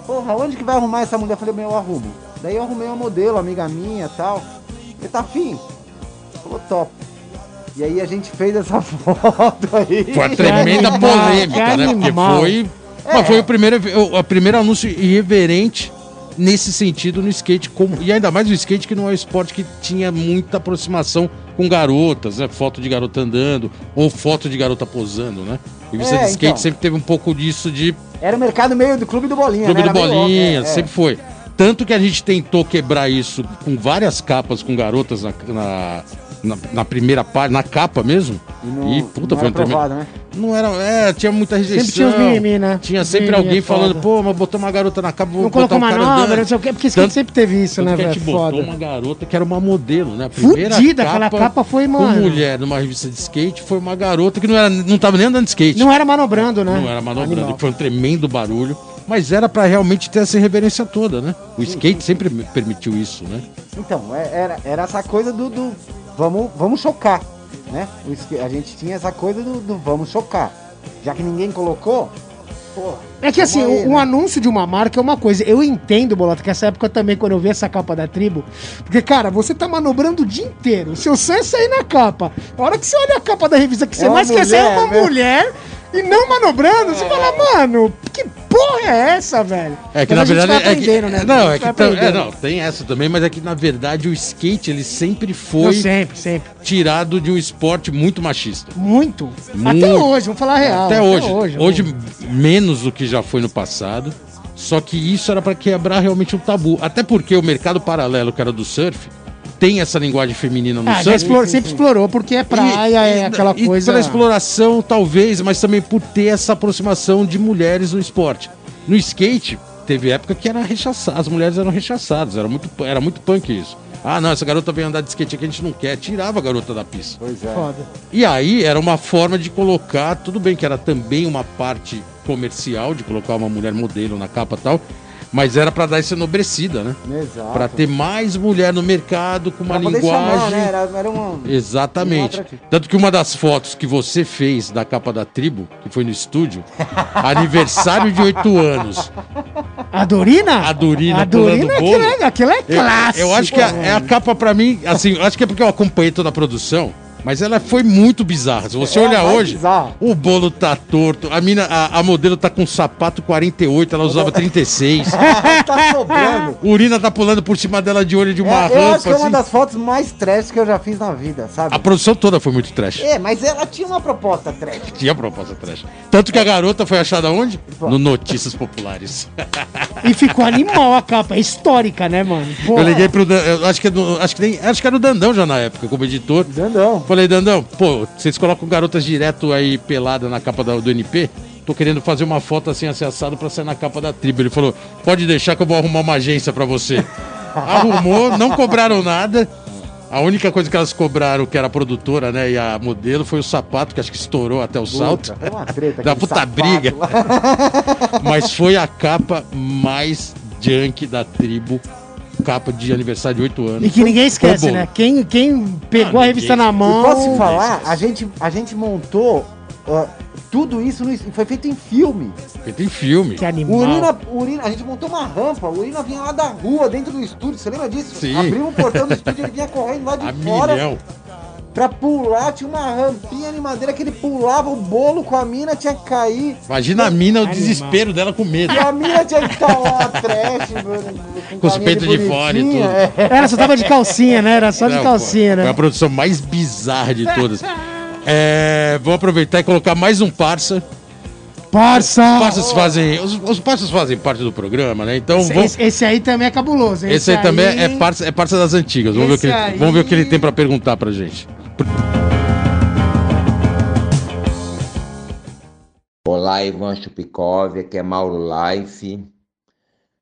Porra, onde que vai arrumar essa mulher? Eu falei, meu, eu arrumo. Daí eu arrumei uma modelo, amiga minha tal. Você tá afim? Falou top. E aí a gente fez essa foto aí. Foi uma tremenda animal, polêmica, né? Porque foi. Mas foi o primeiro, o a primeiro anúncio irreverente nesse sentido no skate. Como, e ainda mais o skate, que não é um esporte que tinha muita aproximação com garotas, né? Foto de garota andando, ou foto de garota posando, né? E você É, de skate então. sempre teve um pouco disso de Era o mercado meio do Clube do Bolinha, Clube né? do meio Bolinha, louco, é, é. sempre foi. Tanto que a gente tentou quebrar isso com várias capas com garotas na, na, na- na primeira parte, na capa mesmo. E, não, E, puta, não foi era um tremendo. aprovado, né? Não era. É, tinha muita rejeição. Sempre tinha os mimimi, né? Tinha sempre Mimimi alguém é falando, pô, mas botou uma garota na capa, vou Não botar um uma cara andando. não sei o quê, porque Tanto- sempre teve isso, né, velho? botou Foda. uma garota que era uma modelo, né? A primeira Fudida, aquela capa foi, com mano. mulher numa revista de skate foi uma garota que não, era, não tava nem andando de skate. Não era manobrando, né? Não era manobrando, Animal. foi um tremendo barulho. Mas era pra realmente ter essa reverência toda, né? O skate sempre me permitiu isso, né? Então, é- era, era essa coisa do, do vamos, vamos chocar, né? O A gente tinha essa coisa do, do vamos chocar. Já que ninguém colocou, porra. É que assim, aí, um né? anúncio de uma marca é uma coisa. Eu entendo, Bolota, que essa época também, quando eu vi essa capa da tribo. Porque, cara, você tá manobrando o dia inteiro. O seu sonho é sair na capa. A hora que você olha a capa da revista, que você uma mais quer ser é mulher, uma né? mulher e não manobrando, você fala, mano, que porra é essa, velho? É que Mas na verdade é que, né? não, é que é, não, tem essa também, mas é que na verdade o skate ele sempre Não, foi sempre, sempre. tirado de um esporte muito machista. Muito. Até Muito. hoje, vamos falar a real. Até hoje. Hoje, amor. menos do que já foi no passado. Só que isso era pra quebrar realmente um tabu. Até porque o mercado paralelo, que era do surf, tem essa linguagem feminina no Ah, sempre explorou, porque é praia, E- é aquela e coisa. Pela exploração, talvez, mas também por ter essa aproximação de mulheres no esporte. No skate, teve época que era rechaçado, as mulheres eram rechaçadas, era muito, era muito punk isso. Ah, não, essa garota vem andar de skate aqui, a gente não quer. Tirava a garota da pista. Pois é. Foda. E aí era uma forma de colocar, tudo bem que era também uma parte comercial, de colocar uma mulher modelo na capa e tal, mas era pra dar essa enobrecida, né? Exato. Pra ter mais mulher no mercado com uma Pra poder linguagem. chamar, né? Era, era uma... Exatamente. Um. Tanto que uma das fotos que você fez da capa da tribo, que foi no estúdio, aniversário de oito anos, A Dorina? a Dorina A Dorina, aquilo é, aquilo é Eu, clássico. eu acho que a- é a capa pra mim, assim, eu acho que é porque eu acompanhei toda a produção, mas ela foi muito bizarra. Se você É olhar hoje, bizarra. o bolo tá torto, a mina, a, a modelo tá com sapato 48, ela usava 36. tá sobrando. O Urina tá pulando por cima dela de olho de uma É, eu rampa, acho que é uma assim. das fotos mais trash que eu já fiz na vida, sabe? A produção toda foi muito trash. É, mas ela tinha uma proposta trash. Tinha proposta trash. Tanto que a garota foi achada onde? No Notícias Populares. E ficou animal a capa, é histórica, né, mano? Pô, Eu liguei pro Dan, eu acho que, é acho que nem, acho que era o Dandão já na época, como editor. Dandão. Falei, Dandão, pô, vocês colocam garotas direto aí pelada na capa da- do NP? Tô querendo fazer uma foto assim, assim, assado pra sair na capa da tribo. Ele falou, pode deixar que eu vou arrumar uma agência pra você. Arrumou, não cobraram nada. A única coisa que elas cobraram, que era a produtora, né, e a modelo, foi o sapato, que acho que estourou até o salto. Puta, foi uma treta. Da puta sapato briga. Mas foi a capa mais junk da tribo. Capa de aniversário de 8 anos. E que ninguém esquece, Foi bom. né? Quem, quem pegou Ah, a revista na mão. posso te falar, a gente, a gente montou ó, tudo isso, no, foi feito em filme. Porque tem filme. Que animal. Urina, Urina, a gente montou uma rampa, o Urina vinha lá da rua, dentro do estúdio, você lembra disso? Sim. Abriu o portão do estúdio, ele vinha correndo lá de A fora milhão. Pra pular, tinha uma rampinha de madeira que ele pulava, o bolo com a mina tinha que cair. Imagina a mina, o Animal. desespero dela com medo. E a mina tinha que estar lá trash, mano, Com os carinha peitos de fora e tudo. é. Ela só tava de calcinha, né? Era só de Não, calcinha, foi, né? Foi a produção mais bizarra de todas. É, vou aproveitar e colocar mais um parça. Parça! Os parças fazem, os, os parças fazem parte do programa, né? Então Esse, vamos, esse- esse aí também é cabuloso. hein? esse aí também é parça, é parça das antigas. Vamos ver, o que Esse ele, aí- vamos ver o que ele tem pra perguntar pra gente. Olá, Ivan Chupikov, aqui é Mauro Life.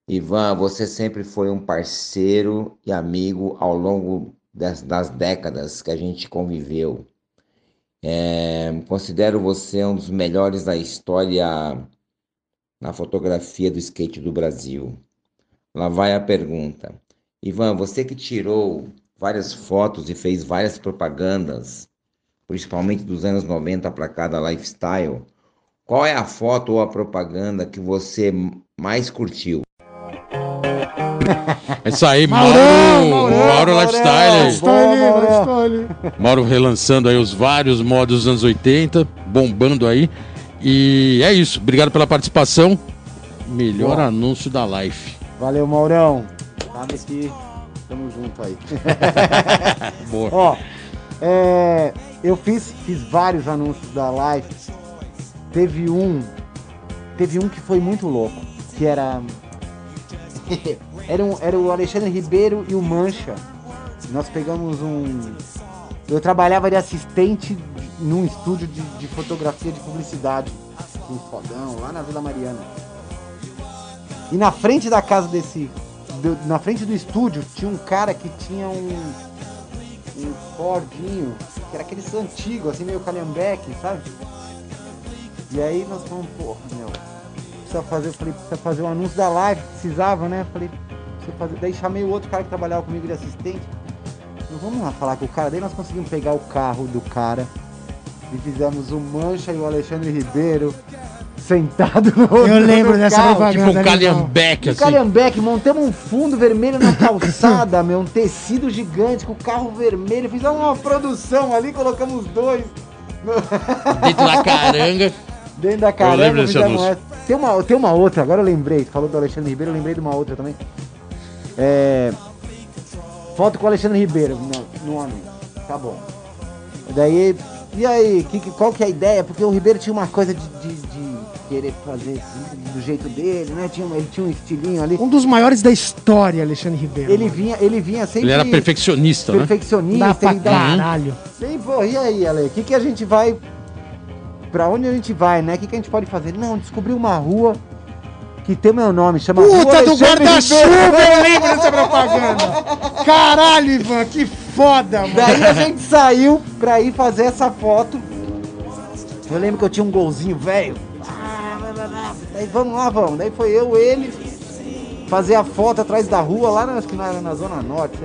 Ivan, você sempre foi um parceiro e amigo ao longo das, das décadas que a gente conviveu. É, considero você um dos melhores da história na fotografia do skate do Brasil. Lá vai a pergunta. Ivan, você que tirou várias fotos e fez várias propagandas, principalmente dos anos 90 para cada lifestyle, qual é a foto ou a propaganda que você mais curtiu? É isso aí, Mauro, Maurão, Mauro Maurão. Lifestyle. Style, Boa, style. Mauro relançando aí os vários modos dos anos 80, bombando aí. E é isso. Obrigado pela participação. Melhor Boa. anúncio da Life. Valeu, Maurão. Que tamo junto aí. Boa. Ó, é, eu fiz, fiz vários anúncios da live. Teve um, teve um que foi muito louco, que era era, um, era o Alexandre Ribeiro e o Mancha. Nós pegamos um, eu trabalhava de assistente num estúdio de, de fotografia de publicidade, um fodão lá na Vila Mariana. E na frente da casa desse, do- na frente do estúdio tinha um cara que tinha um um Fordinho, que era aqueles antigos, assim, meio calhambeque, sabe? E aí nós falamos, porra, meu, precisa fazer, eu falei, precisa fazer um anúncio da live, precisava, né? Falei, precisa fazer. Daí chamei o outro cara que trabalhava comigo de assistente. Falei, vamos lá falar com o cara. Daí nós conseguimos pegar o carro do cara e fizemos o Mancha e o Alexandre Ribeiro sentado no Eu lembro no dessa carro. propaganda. Tipo um calhambeque, assim. calhambeque, montamos um fundo vermelho na calçada, meu, um tecido gigante com o carro vermelho, fizemos uma produção ali, colocamos os dois Dentro da caranga. dentro da lembro caramba, desse fizemos anúncio. Tem uma, tem uma outra, agora eu lembrei, falou do Alexandre Ribeiro, eu lembrei de uma outra também. É, foto com o Alexandre Ribeiro no, no anúncio, tá bom. Daí, e aí, que- qual que é a ideia? Porque o Ribeiro tinha uma coisa de, de- de querer fazer do jeito dele, né? Tinha, ele tinha um estilinho ali. Um dos maiores da história, Alexandre Ribeiro. Ele vinha, ele vinha sempre Ele era perfeccionista, né? Dá perfeccionista. pra ele dá- caralho. Sim, pô, e aí, Ale? O que, que a gente vai. Pra onde a gente vai, né? O que, que a gente pode fazer? Não, descobri uma rua que tem meu nome, chama Puta do guarda-chuva, eu lembro dessa propaganda. Caralho, Ivan, que foda, mano. Daí a gente saiu pra ir fazer essa foto. Eu lembro que eu tinha um golzinho velho. Daí vamos lá, vamos. Daí foi eu, ele, fazer a foto atrás da rua, lá na, acho que na, na Zona Norte.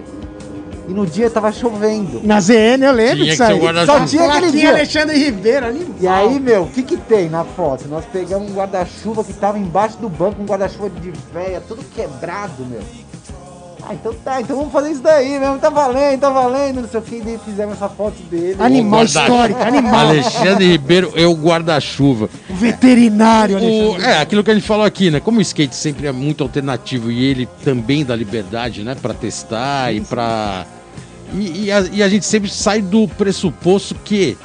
E no dia tava chovendo. Na ZN eu lembro disso que aí. Só tinha aquele dia. Alexandre Ribeiro ali. E aí, meu, o que que tem na foto? Nós pegamos um guarda-chuva que tava embaixo do banco, um guarda-chuva de véia, tudo quebrado, meu. Ah, então tá, então vamos fazer isso daí mesmo, tá valendo, tá valendo, não sei o que, e fizemos essa foto dele. Animal guarda- histórico, animal. Alexandre Ribeiro é o guarda-chuva. O veterinário, Alexandre. O- é, aquilo que a gente falou aqui, né? Como o skate sempre é muito alternativo e ele também dá liberdade, né? Pra testar e pra. E, e a, e a gente sempre sai do pressuposto que,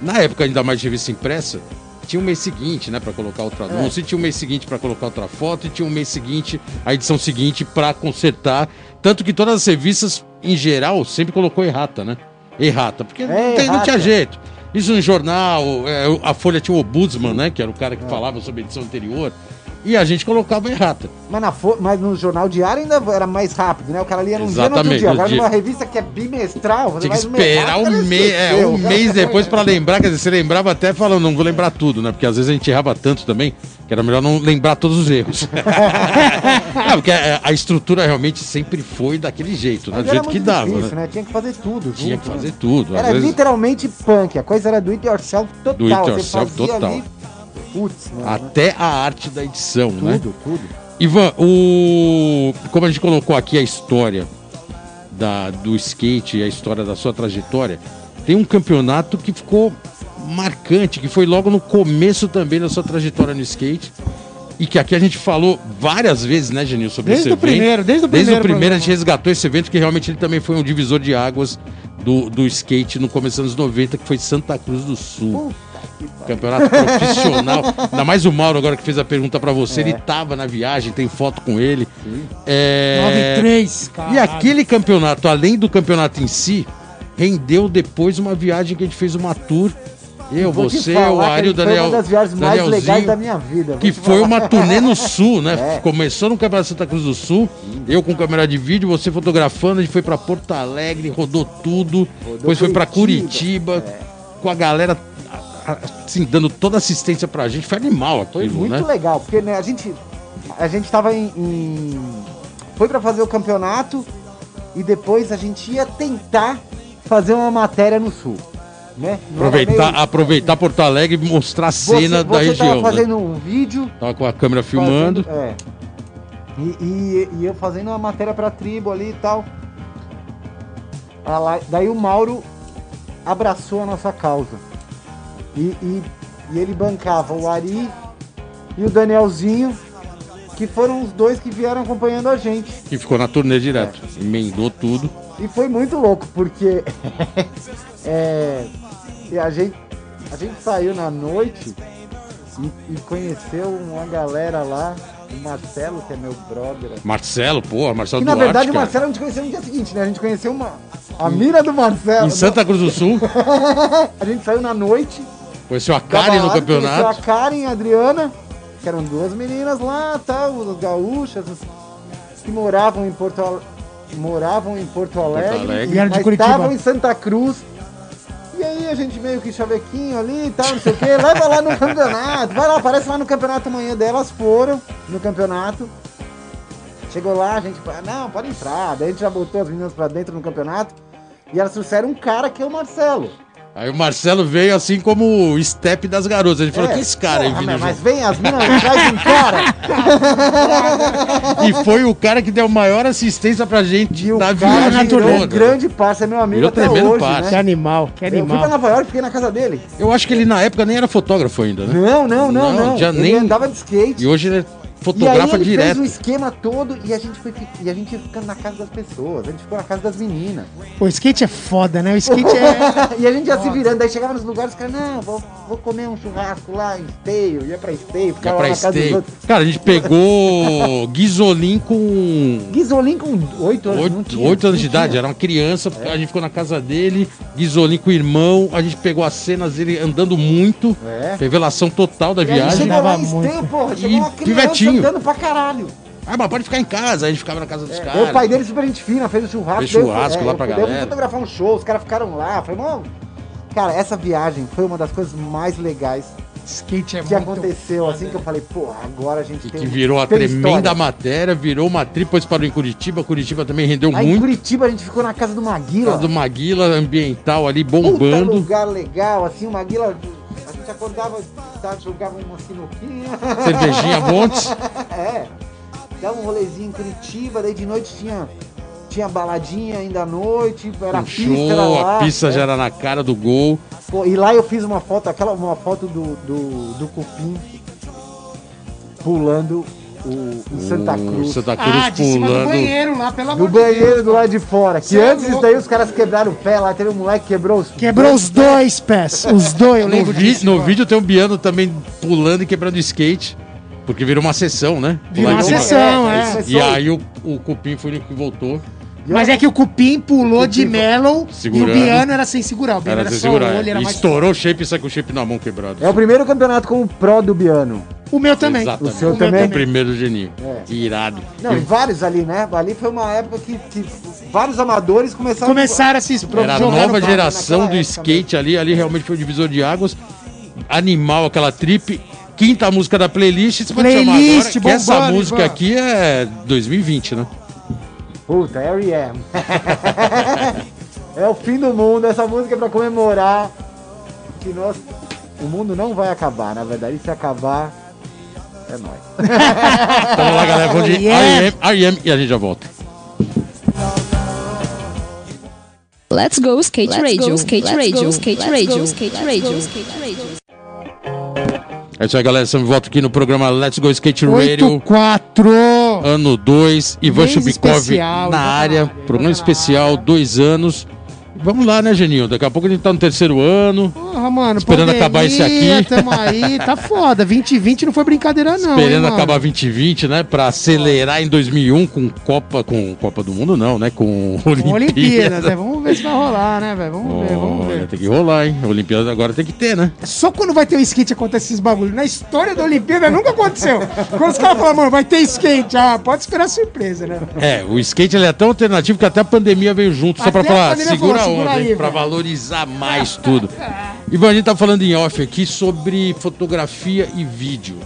na época ainda mais de revista impressa, tinha um mês seguinte, né? Pra colocar outro anúncio, e tinha um mês seguinte pra colocar outra foto, e tinha um mês seguinte, a edição seguinte pra consertar. Tanto que todas as revistas, em geral, sempre colocou errata, né? Errata, porque não, tem- não tinha errata. jeito. Isso no jornal, é, a Folha tinha o Ombudsman, né? Que era o cara que falava sobre a edição anterior. E a gente colocava errata. Mas, na mas no jornal diário ainda era mais rápido, né? O cara lia num dia no outro Exatamente, dia. no Agora dia. numa revista que é bimestral, você Tinha que esperar um, mês, é, um mês depois pra lembrar. Quer dizer, você lembrava até falando, não vou lembrar tudo, né? Porque às vezes a gente errava tanto também que era melhor não lembrar todos os erros. não, porque a, a estrutura realmente sempre foi daquele jeito, né? Do jeito que dava. difícil, né? né? Tinha que fazer tudo. Tinha junto, que né? fazer tudo. Às Era vezes, literalmente punk, a coisa era do it yourself total. Do it yourself total. ali, Putz, mano. até a arte da edição, né? Tudo, tudo. Ivan, o... como a gente colocou aqui a história da, do skate e a história da sua trajetória, tem um campeonato que ficou marcante, que foi logo no começo também da sua trajetória no skate. E que aqui a gente falou várias vezes, né, Genil, sobre Desde esse o evento. primeiro, desde o Desde o primeiro primeiro a gente resgatou esse evento, que realmente ele também foi um divisor de águas do, do skate no começo dos anos 90, que foi Santa Cruz do Sul. Campeonato profissional. Ainda mais o Mauro agora que fez a pergunta pra você. Ele tava na viagem, tem foto com ele. É... 9-3, cara. E aquele campeonato, além do campeonato em si, rendeu depois uma viagem que a gente fez uma tour Eu, você, o Ari, o Foi Daniel. uma das viagens mais Danielzinho, legais da minha vida. Que foi falar. uma turnê no sul, né? É. Começou no Campeonato Santa Cruz do Sul, eu com câmera de vídeo, você fotografando, a gente foi pra Porto Alegre, rodou tudo, depois foi pra Curitiba, Curitiba, com a galera assim, dando toda assistência pra gente. Foi animal Foi aquilo, muito né? legal, porque né, a gente a gente tava em, em- foi pra fazer o campeonato e depois a gente ia tentar fazer uma matéria no sul, né? Aproveitar, meio- aproveitar Porto Alegre e mostrar a você, cena da você região. tava né? fazendo um vídeo Tava com a câmera filmando. fazendo- é. E, e- e eu fazendo uma matéria pra tribo ali e tal. Daí o Mauro abraçou a nossa causa. E, e- e ele bancava o Ari e o Danielzinho, que foram os dois que vieram acompanhando a gente. Que ficou na turnê direto. Emendou tudo. E foi muito louco, porque é, e a, gente, a gente saiu na noite e, e conheceu uma galera lá, o Marcelo, que é meu brother. Marcelo, porra, Marcelo Que na Duarte, verdade o cara. Marcelo a gente conheceu no dia seguinte, né? A gente conheceu uma. A mina do Marcelo. Em Santa Cruz do Sul, A gente saiu na noite. Conheceu a Karen no balada, conheceu A campeonato. Karen e a Adriana, que eram duas meninas lá, tal, as gaúchas, as- que moravam em Porto Alegre. Moravam em Porto Alegre, Alegre. Vieram de mas estavam em Santa Cruz. E aí a gente meio que chavequinho ali e tal, não sei o que, leva lá no campeonato, vai lá, aparece lá no campeonato amanhã delas, foram no campeonato. Chegou lá, a gente, ah, não, pode entrar. Daí a gente já botou as meninas pra dentro no campeonato. E elas trouxeram um cara que é o Marcelo. Aí o Marcelo veio assim como o step das garotas. Ele falou, É, que esse cara aí porra, vindo mas, mas junto?" vem as minas, traz um cara. E foi o cara que deu maior assistência pra gente E na viagem virou um toda. grande parceiro, é meu amigo Virou até hoje, parceiro. Que né? animal, que Eu fui pra animal. Nova York, fiquei na casa dele. Eu acho que ele na época nem era fotógrafo ainda, né? Não, não, não, Não, não. já ele nem- andava de skate. E hoje ele E aí fotografa ele direto. fez o esquema todo e a gente foi e a gente ia ficando na casa das pessoas, a gente ficou na casa das meninas. Pô, o skate é foda, né? O skate é. e a gente ia se virando, daí chegava nos lugares, os caras, não, vou, vou comer um churrasco lá em Esteio, ia pra Esteio, Ia ficava pra lá na casa dos Esteio. outros. Cara, a gente pegou Guizolin com Guizolin com 8 anos, não oito tinha, oito anos de idade, era uma criança, a gente ficou na casa dele, Guizolin com o irmão, a gente pegou as cenas dele andando muito, É. revelação total da E a gente viagem. chegou lá em. Esteio, porra, E chegou uma criança pivetinho. Andando pra caralho. Ah, mas pode ficar em casa, a gente ficava na casa dos É, caras. o pai dele super gente fina, fez o churrasco. Fez eu- churrasco é, lá eu pra Eu galera. fui fotografar um show, os caras ficaram lá. Falei, mano, cara, essa viagem foi uma das coisas mais legais Skate é que muito. aconteceu, assim, que eu falei, porra, agora a gente E tem que virou a tremenda história. matéria, virou uma trip, depois parou em Curitiba. Curitiba também rendeu Aí em muito. Curitiba a gente ficou na casa do Maguila. Casa do Maguila, ambiental ali, Puta bombando. lugar legal, assim, o Maguila. Gente acordava, tá, jogava uma sinuquinha. Cervejinha Montes. é. Dava um rolezinho em Curitiba, daí de noite tinha, tinha baladinha ainda à noite, era Um pista, era show, lá. a pista é. já era na cara do gol. Pô, e lá eu fiz uma foto, aquela uma foto do, do, do Cupim pulando o, em Santa O Cruz. Santa Cruz Ah, cima do pulando. banheiro lá, pelo No amor de banheiro Deus. do lado de fora. Que Cê é antes disso louco. daí os caras quebraram o pé lá. Teve um moleque que quebrou os. Quebrou os dois pés. Os dois, eu No, lembro vi- disso. no mano. vídeo tem o Biano também pulando e quebrando skate. Porque virou uma sessão, né? Virou uma em cima. sessão, é. começou E aí o, o Cupim foi o único que voltou. Mas é que o Cupim pulou de mellow Segurando. e o Biano era sem segurar. O Biano Era era, sem só segurar. olho, era E mais estourou o shape e saiu com o shape na mão quebrado. É o primeiro campeonato com o Pro do Biano. O meu também. Exatamente. O seu O também? O primeiro do Geninho. É. Irado. Não, e vários ali, né? Ali foi uma época que, que vários amadores começaram Começaram a se Era a nova geração do época skate ali. Ali realmente foi o divisor de águas. Animal aquela trip. Quinta música da playlist. Você pode chamar Playlist, agora que essa bombando, música aqui é 2020, né? Puta, R.E.M. é o fim do mundo, essa música é pra comemorar que nós. O mundo não vai acabar, na verdade, se acabar, é nóis. Vamos lá, galera. Vamos de. R.E.M. R.E.M. e a gente já volta. Let's go skate Let's radio, go, skate let's radio, go, skate let's radio, go, skate let's radio, go, skate radio. É isso aí, galera. Estamos de volta aqui no programa Let's Go Skate Radio. 8-4. Ano 2, Ivan Chubikov na área, programa especial, dois anos. Vamos lá, né, Geninho? Daqui a pouco a gente tá no terceiro ano. Porra, mano. Esperando acabar esse aqui. Tamo aí, tá foda. 2020 não foi brincadeira, não. hein, Esperando mano? acabar 2020, né? Pra acelerar em 2001 com Copa, com Copa do Mundo, não, né? Com Olimpíadas. Olimpíadas, né? Vamos ver se vai rolar, né, velho? Vamos ver, vamos ver. tem que rolar, hein? Olimpíadas agora tem que ter, né? Só quando vai ter o skate acontece esses bagulhos. Na história da Olimpíada nunca aconteceu. Quando os caras falam, mano, vai ter skate. Ah, pode esperar surpresa, né? É, o skate ele é tão alternativo que até a pandemia veio junto, só Até pra a falar, segura a onda, hein, aí, pra valorizar mais tudo. Ivan, a gente tá falando em off aqui sobre fotografia e vídeo.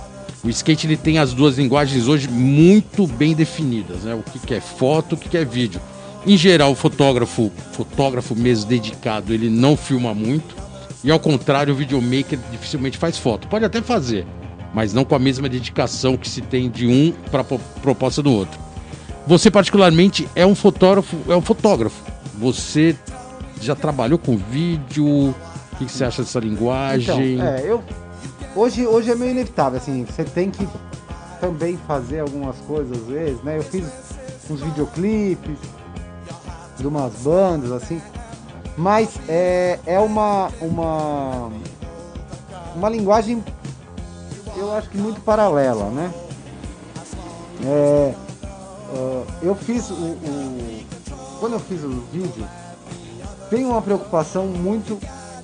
O skate ele tem as duas linguagens hoje muito bem definidas, né? O que, que é foto, o que, que é vídeo. Em geral, o fotógrafo, fotógrafo mesmo dedicado, ele não filma muito. E ao contrário, o videomaker dificilmente faz foto. Pode até fazer, mas não com a mesma dedicação que se tem de um para proposta do outro. Você particularmente é um fotógrafo, é um fotógrafo. Você já trabalhou com vídeo? O que, que você acha dessa linguagem? Então, é, eu. Hoje, hoje é meio inevitável, assim, você tem que também fazer algumas coisas às vezes, né? Eu fiz uns videoclipes de umas bandas, assim. Mas é, é uma, uma. Uma linguagem, eu acho que muito paralela, né? É, ah, eu fiz o, o- Quando eu fiz o vídeo, tem uma preocupação muito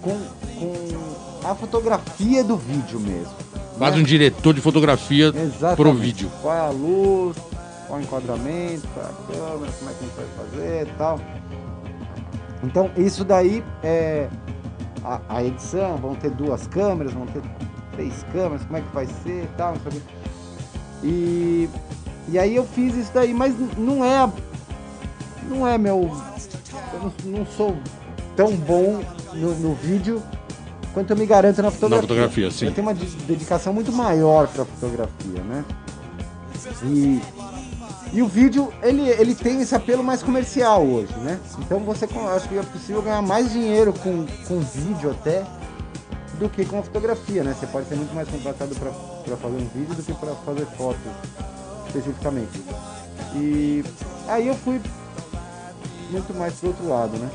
com, com a fotografia do vídeo mesmo. Quase né? um diretor de fotografia Exatamente. pro vídeo. Qual é a luz, qual é o enquadramento, qual é a câmera, como é que a gente vai fazer e tal. Então, isso daí é a, a edição, vão ter duas câmeras, vão ter três câmeras, como é que vai ser e tal. E, e aí eu fiz isso daí, mas não é não é meu eu não, não sou tão bom no, no vídeo quanto eu me garanto na fotografia. fotografia, sim. Eu tenho uma de- dedicação muito maior para fotografia, né? E, e o vídeo, ele, ele tem esse apelo mais comercial hoje, né? Então você acho que é possível ganhar mais dinheiro com, com vídeo até do que com a fotografia, né? Você pode ser muito mais contratado para fazer um vídeo do que para fazer foto especificamente. E aí eu fui muito mais pro outro lado, né?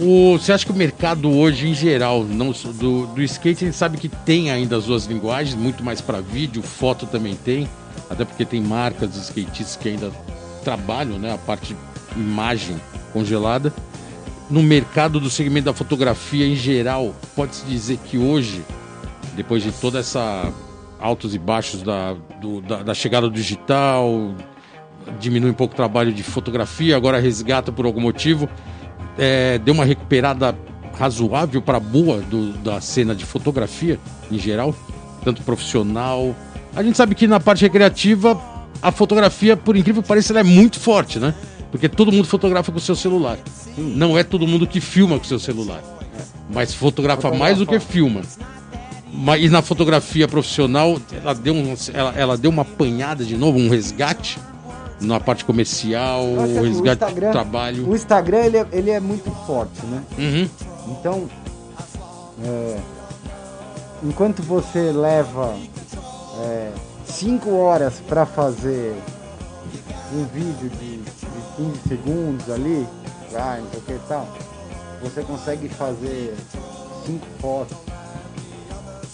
O, você acha que o mercado hoje, em geral, não, do, do skate, a gente sabe que tem ainda as duas linguagens, muito mais para vídeo, foto também tem, até porque tem marcas de skatistas que ainda trabalham, né, a parte de imagem congelada. No mercado do segmento da fotografia em geral, pode-se dizer que hoje, depois de toda essa altos e baixos da, do- da, da chegada do digital, diminui um pouco o trabalho de fotografia, agora resgata por algum motivo é, deu uma recuperada razoável para boa do- da cena de fotografia em geral, tanto profissional. A gente sabe que na parte recreativa a fotografia, por incrível que pareça, é muito forte, né? Porque todo mundo fotografa com o seu celular. Não é todo mundo que filma com o seu celular. Mas fotografa mais do que filma. Mas e na fotografia profissional, ela deu, um, ela, ela deu uma apanhada de novo, um resgate na parte comercial, o o resgate do Instagram- trabalho. O Instagram, ele é, ele é muito forte, né? Uhum. Então, é, enquanto você leva 5 horas para fazer um vídeo de, de 15 segundos ali, ah, não sei o que e tal, você consegue fazer 5 fotos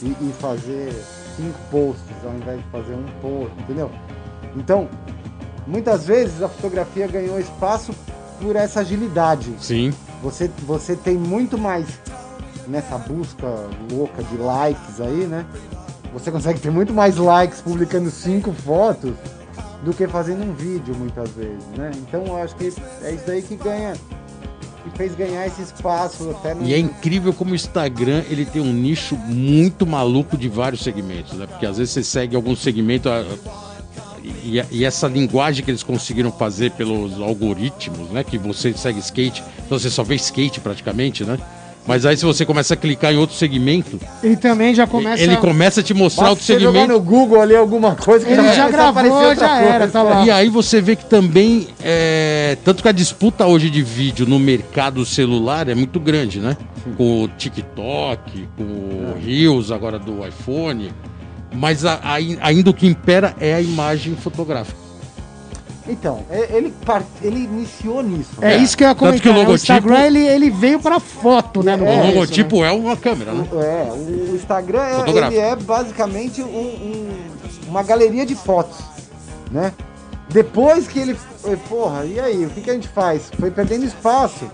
e, e fazer 5 posts ao invés de fazer um post, entendeu? Então, muitas vezes a fotografia ganhou espaço por essa agilidade. Sim. Você, você tem muito mais nessa busca louca de likes aí, né? Você consegue ter muito mais likes publicando cinco fotos do que fazendo um vídeo muitas vezes, né? Então eu acho que é isso aí que ganha, que fez ganhar esse espaço até no. E é incrível como o Instagram ele tem um nicho muito maluco de vários segmentos, né? Porque às vezes você segue algum segmento a- e, e essa linguagem que eles conseguiram fazer pelos algoritmos, né? Que você segue skate, então você só vê skate praticamente, né? Mas aí se você começa a clicar em outro segmento, Ele também já começa. ele começa a te mostrar Basta outro você jogar segmento. no Google ali alguma coisa que Ele já aparecer gravou, já coisa. era, tá lá. E aí você vê que também, é, tanto que a disputa hoje de vídeo no mercado celular é muito grande, né? Com o TikTok, com o Reels agora do iPhone. Mas a- ai- ainda o que impera é a imagem fotográfica. Então, é- ele, part... ele iniciou nisso. É, É, isso que eu ia tanto que comentar. o né? O logotipo- Instagram, ele, ele veio pra foto, né? no O É, logotipo né? é uma câmera, né? É, o Instagram é, ele é basicamente um- um- uma galeria de fotos, né? Depois que ele, foi, porra, e aí, o que, que a gente faz? Foi perdendo espaço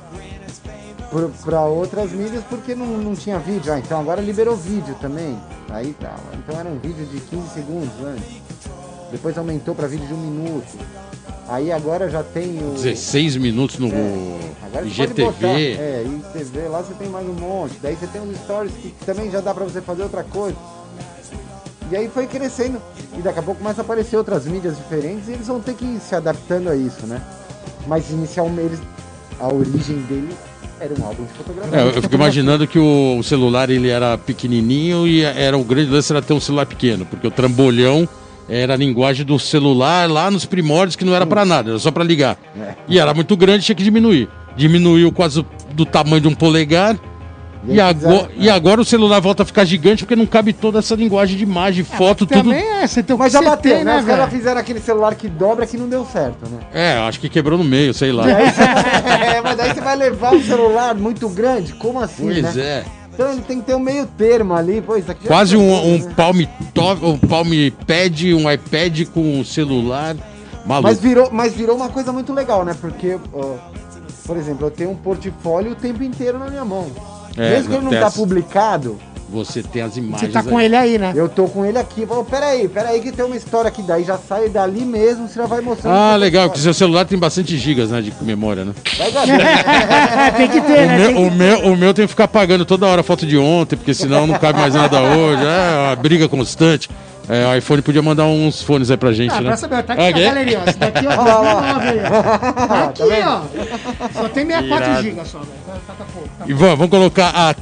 para outras mídias porque não, não tinha vídeo. Ah, então agora liberou vídeo também. Aí tá. Então era um vídeo de 15 segundos antes. Depois aumentou para vídeo de um minuto. Aí agora já tem o. 16 minutos no É, Agora IGTV. é, IGTV, lá você tem mais um monte. Daí você tem os stories que também já dá pra você fazer outra coisa. E aí foi crescendo. E daqui a pouco começa a aparecer outras mídias diferentes e eles vão ter que ir se adaptando a isso, né? Mas inicialmente eles, a origem dele era um álbum de fotografia. É, eu fico imaginando que o celular ele era pequenininho e era o grande lance era ter um celular pequeno, porque o trambolhão era a linguagem do celular lá nos primórdios que não era pra nada, era só pra ligar. É. E era muito grande, tinha que diminuir. Diminuiu quase do tamanho de um polegar. E, aí agora, e agora o celular volta a ficar gigante porque não cabe toda essa linguagem de imagem, foto, tudo. Também é, você tem Mas já bateu, tem, né? né, Os caras fizeram aquele celular que dobra que não deu certo, né? É, acho que quebrou no meio, sei lá. é, mas daí você vai levar um celular muito grande? Como assim, Pois né? é. Então ele tem que ter um meio termo ali, pô, isso aqui já Quase foi um, um né? palm top, um palm pad, um iPad com celular. Maluco. Mas virou, mas virou uma coisa muito legal, né? Porque, ó, por exemplo, eu tenho um portfólio o tempo inteiro na minha mão. É, Mesmo que ele não tá as- publicado, Você tem as Você imagens. tá com aí. ele aí, né? eu tô com ele aqui. Falo, peraí, peraí que tem uma história aqui. Daí já sai dali mesmo, você já vai mostrando. Ah, legal, que pessoal. seu celular tem bastante gigas, né, de memória, né? Tem que ter, O né? meu, Tem o, meu, o meu tem que ficar pagando toda hora foto de ontem, porque senão não cabe mais nada hoje. É uma briga constante. É, o iPhone podia mandar uns fones aí pra gente, Ah, né? pra saber, tá aqui Ok. a galeria, ó. Esse daqui, ó, 2009 aí, ó. Tá aqui, ó. Só tem 64 Irado. GB só, velho. Tá, tá, tá pouco. Tá Ivan, vamos colocar a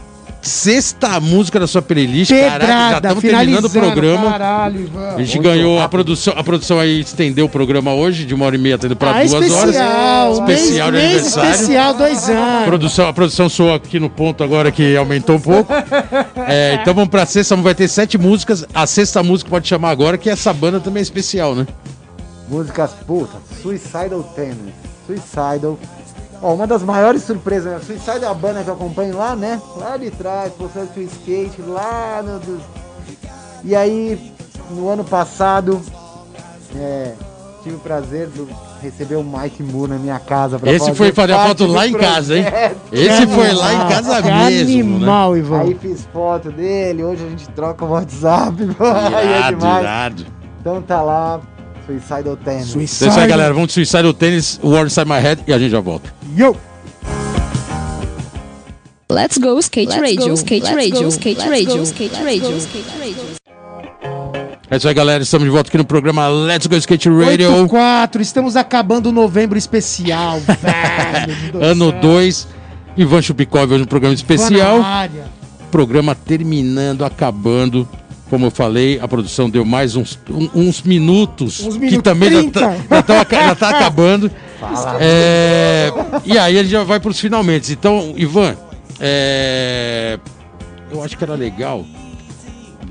sexta música da sua playlist. Caraca, já Pedrada, estamos terminando o programa. Caralho, Ivan. A gente Muito ganhou a produção, a produção aí estendeu o programa hoje, de uma hora e meia, tendo pra Ah, duas horas. especial, Especial de mês, mês aniversário. especial, dois A anos. produção, a produção soou aqui no ponto agora que aumentou um pouco. É, então vamos pra sexta, vai ter sete músicas. A sexta música pode chamar agora, que essa banda também é especial, né? Músicas, puta, Suicidal Tennis. Suicidal. Ó, uma das maiores surpresas, né? Suicidal é a banda que eu acompanho lá, né? Lá de trás, postando seu skate, lá no. do- E aí, no ano passado, é, tive o prazer de receber o Mike Moore na minha casa. pra Esse foi fazer a foto lá em casa, hein? Esse foi lá em casa mesmo, né? Animal, Ivan. Aí fiz foto dele, hoje a gente troca o WhatsApp. é Irado, demais. irado. Então tá lá, Suicidal Tennis. Então é isso aí, galera. Vamos de Suicide Tênis, War Inside My Head e a gente já volta. Yo! Let's go skate Let's radio, go, skate let's radio, go, skate let's radio, go, skate let's radio, go, skate radio. É isso aí, galera. Estamos de volta aqui no programa Let's Go Skate Radio. 84, estamos acabando o novembro especial, velho. Ano anos. 2. Ivan Chupikov hoje no programa especial. Programa terminando, acabando. Como eu falei, a produção deu mais uns, um- uns minutos. Uns que minutos, também já 30. tá, já, tá, aca- já tá acabando. É, e aí a gente já vai para os finalmente. Então, Ivan, é, eu acho que era legal,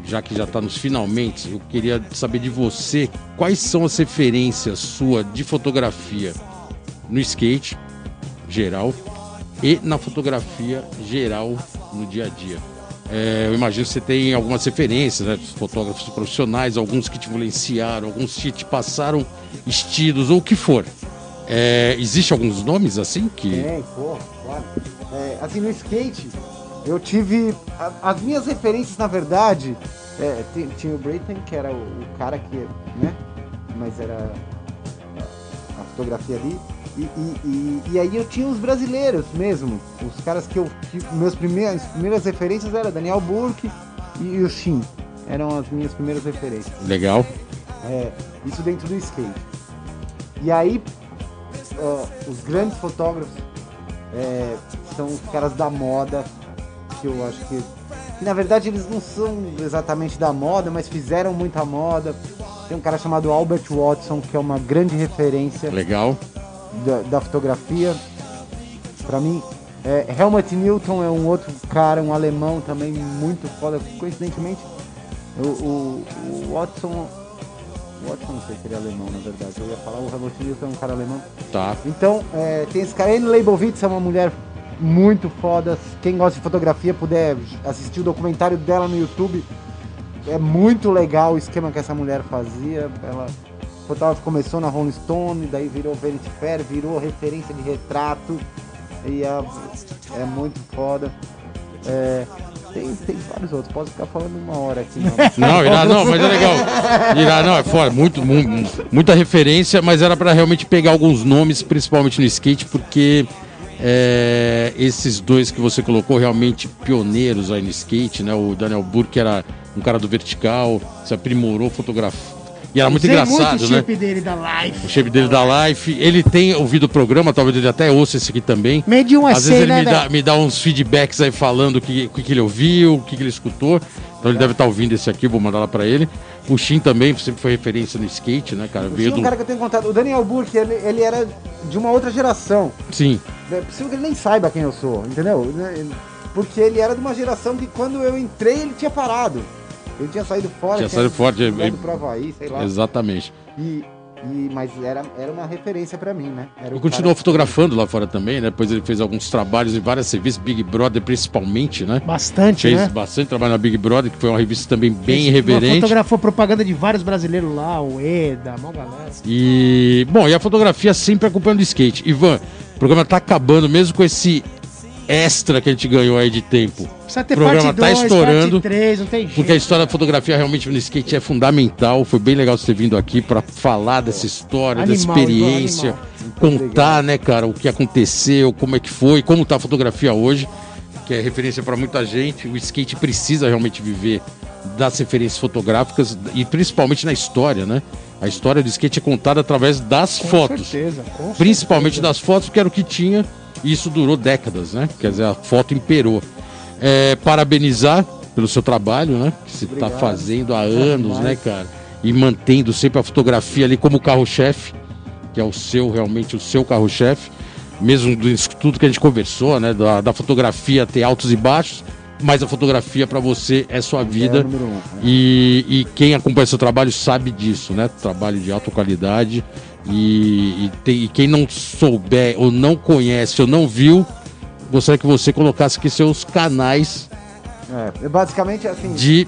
já que já está nos finalmente, eu queria saber de você quais são as referências sua de fotografia no skate geral e na fotografia geral no dia a dia. É, eu imagino que você tem algumas referências, né? Fotógrafos profissionais, alguns que te influenciaram, alguns que te passaram estilos ou o que for. É, existe alguns nomes assim que. Tem, pô, claro. É, assim, no skate, eu tive. a- as minhas referências, na verdade, é, ti- tinha o Brayton, que era o, o cara que. né? Mas era a, a fotografia ali. E, e, e, e aí eu tinha os brasileiros mesmo. Os caras que eu. Que meus primeiros, as primeiras referências eram Daniel Burke e, o Shin. Eram as minhas primeiras referências. Legal. É, isso dentro do skate. E aí, os grandes fotógrafos é, são os caras da moda, que eu acho que, que, na verdade eles não são exatamente da moda, mas fizeram muita moda. Tem um cara chamado Albert Watson, que é uma grande referência Legal. Da, da fotografia. Pra mim, é, Helmut Newton é um outro cara, um alemão também muito foda. Coincidentemente, o, o, o Watson Watts eu não sei se ele é alemão, na verdade. Eu ia falar, o Helmut Newton é um cara alemão. Tá. Então, é, tem esse cara, Anne Leibovitz é uma mulher muito foda. Quem gosta de fotografia puder assistir o documentário dela no YouTube, é muito legal o esquema que essa mulher fazia. Ela fotógrafa começou na Rolling Stone, daí virou Vanity Fair, virou referência de retrato e é, é muito foda. É, tem, tem vários outros, posso ficar falando uma hora aqui. Não, Não, irá, não, mas é legal. Irá, não, é fora. Muito, mu- muita referência, mas era pra realmente pegar alguns nomes, principalmente no skate, porque é, esses dois que você colocou realmente pioneiros aí no skate, né? O Daniel Burke era um cara do vertical, se aprimorou fotografia. E era muito Usei engraçado, muito o né? shape dele da Life. O shape dele da Life. Ele tem ouvido o programa, talvez ele até ouça esse aqui também. Meio de um Às vezes ele né, me dá, me dá uns feedbacks aí falando o que, o que, que ele ouviu, o que, que ele escutou. Então ele deve estar ouvindo esse aqui, vou mandar lá pra ele. O Shin também sempre foi referência no skate, né, cara? Tinha Veio um do... cara que eu tenho contato, o Daniel Burke, ele, ele era de uma outra geração. Sim, É possível que ele nem saiba quem eu sou, entendeu? Porque ele era de uma geração que quando eu entrei ele tinha parado. Ele tinha saído fora, Tinha saído fora, tinha- ido pro Havaí, sei lá. exatamente. E, e- mas era, era uma referência pra mim, né? Era Ele continuou cara- fotografando lá fora também, né? Depois ele fez alguns trabalhos em várias revistas, Big Brother principalmente, né? Bastante, Fez né? bastante trabalho na Big Brother, que foi uma revista também bem Fez- irreverente. Fotografou propaganda de vários brasileiros lá, o Eda, mó galera. E, bom, e a fotografia sempre acompanhando o skate. Ivan, o programa tá acabando, mesmo com esse extra que a gente ganhou aí de tempo. Precisa ter O programa tá 2, estourando, parte 3, não tem jeito. Porque a história da fotografia realmente no skate é fundamental. Foi bem legal você ter vindo aqui para falar dessa história, dessa Animal, experiência, Ivan, contar, né, cara, o que aconteceu, como é que foi, como tá a fotografia hoje, que é referência para muita gente. O skate precisa realmente viver das referências fotográficas e principalmente na história, né? A história do skate é contada através das Com fotos certeza, com principalmente certeza. das fotos, que era o que tinha, e isso durou décadas, né? Quer dizer, a foto imperou. É, parabenizar pelo seu trabalho, né? Que você está fazendo há anos, né, cara? E mantendo sempre a fotografia ali como carro-chefe, que é o seu, realmente o seu carro-chefe. Mesmo disso tudo que a gente conversou, né? Da, da fotografia ter altos e baixos, mas a fotografia para você é sua vida. É o número um, né? E, e quem acompanha seu trabalho sabe disso, né? Trabalho de alta qualidade. E, e tem- e quem não souber, ou não conhece, ou não viu, gostaria que você colocasse aqui seus canais É, basicamente assim. de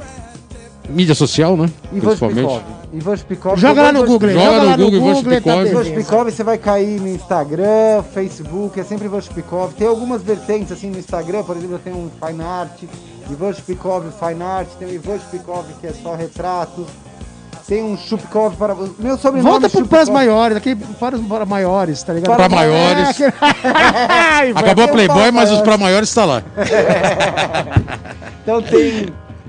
mídia social, né? Ivan Spikov. Ivan Spikov. Joga lá no Google, Joga joga no lá no Google, Ivan Google, tá Spikov. Ivan. Spikov, você vai cair no Instagram, Facebook, é sempre Ivan Spikov. Tem algumas vertentes assim no Instagram, por exemplo, tem um Fine Art, Ivan Spikov Fine Art, tem o Ivan Spikov que é só retratos. Tem um Chupikov para. Meu sobrenome Volta é pro, para as Chupikov. maiores, aqui para os para maiores, tá ligado? Pra maiores. É, aquele- Acabou a Playboy, mas os maiores. pra maiores está lá. Então tem.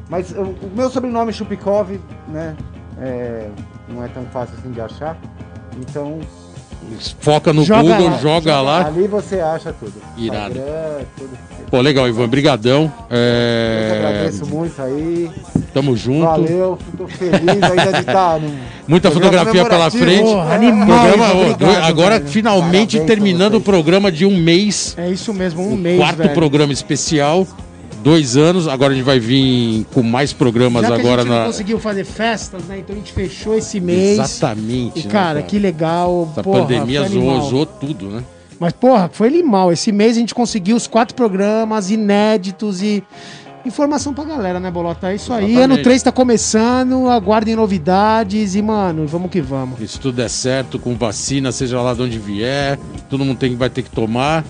Mas o, o meu sobrenome é Chupikov, né? É, não é tão fácil assim de achar. Então, Foca no Joga Google, lá, joga lá. ali você acha tudo. Irado. Instagram, tudo. Pô, legal, Ivan, brigadão. Eu É, que agradeço muito aí. tamo junto. Valeu, fico feliz ainda de estar no. Muita fotografia pela frente. Porra, animal, Programa, obrigado, agora, velho. finalmente, Parabéns terminando o programa de um mês. É isso mesmo, um o mês, quarto velho. programa especial. Dois anos. Agora a gente vai vir com mais programas Já agora a gente não na. conseguiu fazer festas, né? Então a gente fechou esse mês. Exatamente. E, né, cara, que legal. Essa porra, pandemia zoou, zoou tudo, né? Mas, porra, foi animal. Esse mês a gente conseguiu os quatro programas inéditos e informação pra galera, né, Bolota? É isso aí. Exatamente. Ano 3 tá começando, aguardem novidades e, mano, vamos que vamos. Se tudo der certo, com vacina, seja lá de onde vier, todo mundo tem, vai ter que tomar.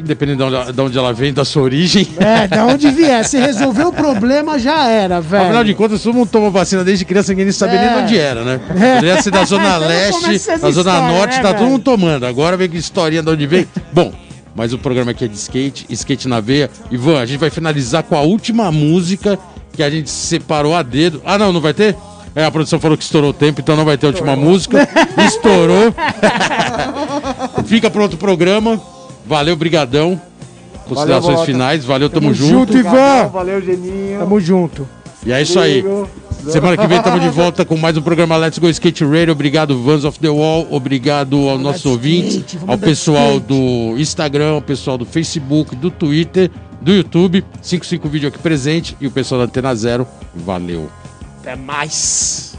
Independente de onde, de onde ela vem, da sua origem. É, da onde vier. Se resolver o problema, já era, velho. Afinal de contas, todo mundo tomou vacina desde criança, ninguém nem sabia É. nem de onde era, né? É. Poderia ser da Zona Então Leste, da Zona história, Norte, né, tá todo mundo tomando. Agora vem com historinha de onde vem. Bom, mas o programa aqui é de skate, skate na veia. Ivan, a gente vai finalizar com a última música que a gente separou a dedo. Ah, não, não vai ter? É, a produção falou que estourou o tempo, então não vai ter a última música. Estourou. Fica pro outro programa. Valeu, brigadão. Considerações Bolota. finais. Valeu, tamo, Tamo junto. junto. Ivan. Valeu, Geninho. Tamo junto. E é isso aí. Amigo. Semana que vem estamos de volta com mais um programa Let's Go Skate Radio. Obrigado, Vans of the Wall. Obrigado ao nossos de ouvintes, skate, vamos ao pessoal skate. do Instagram, ao pessoal do Facebook, do Twitter, do YouTube. 55 vídeo aqui presente e o pessoal da Antena Zero. Valeu. Até mais.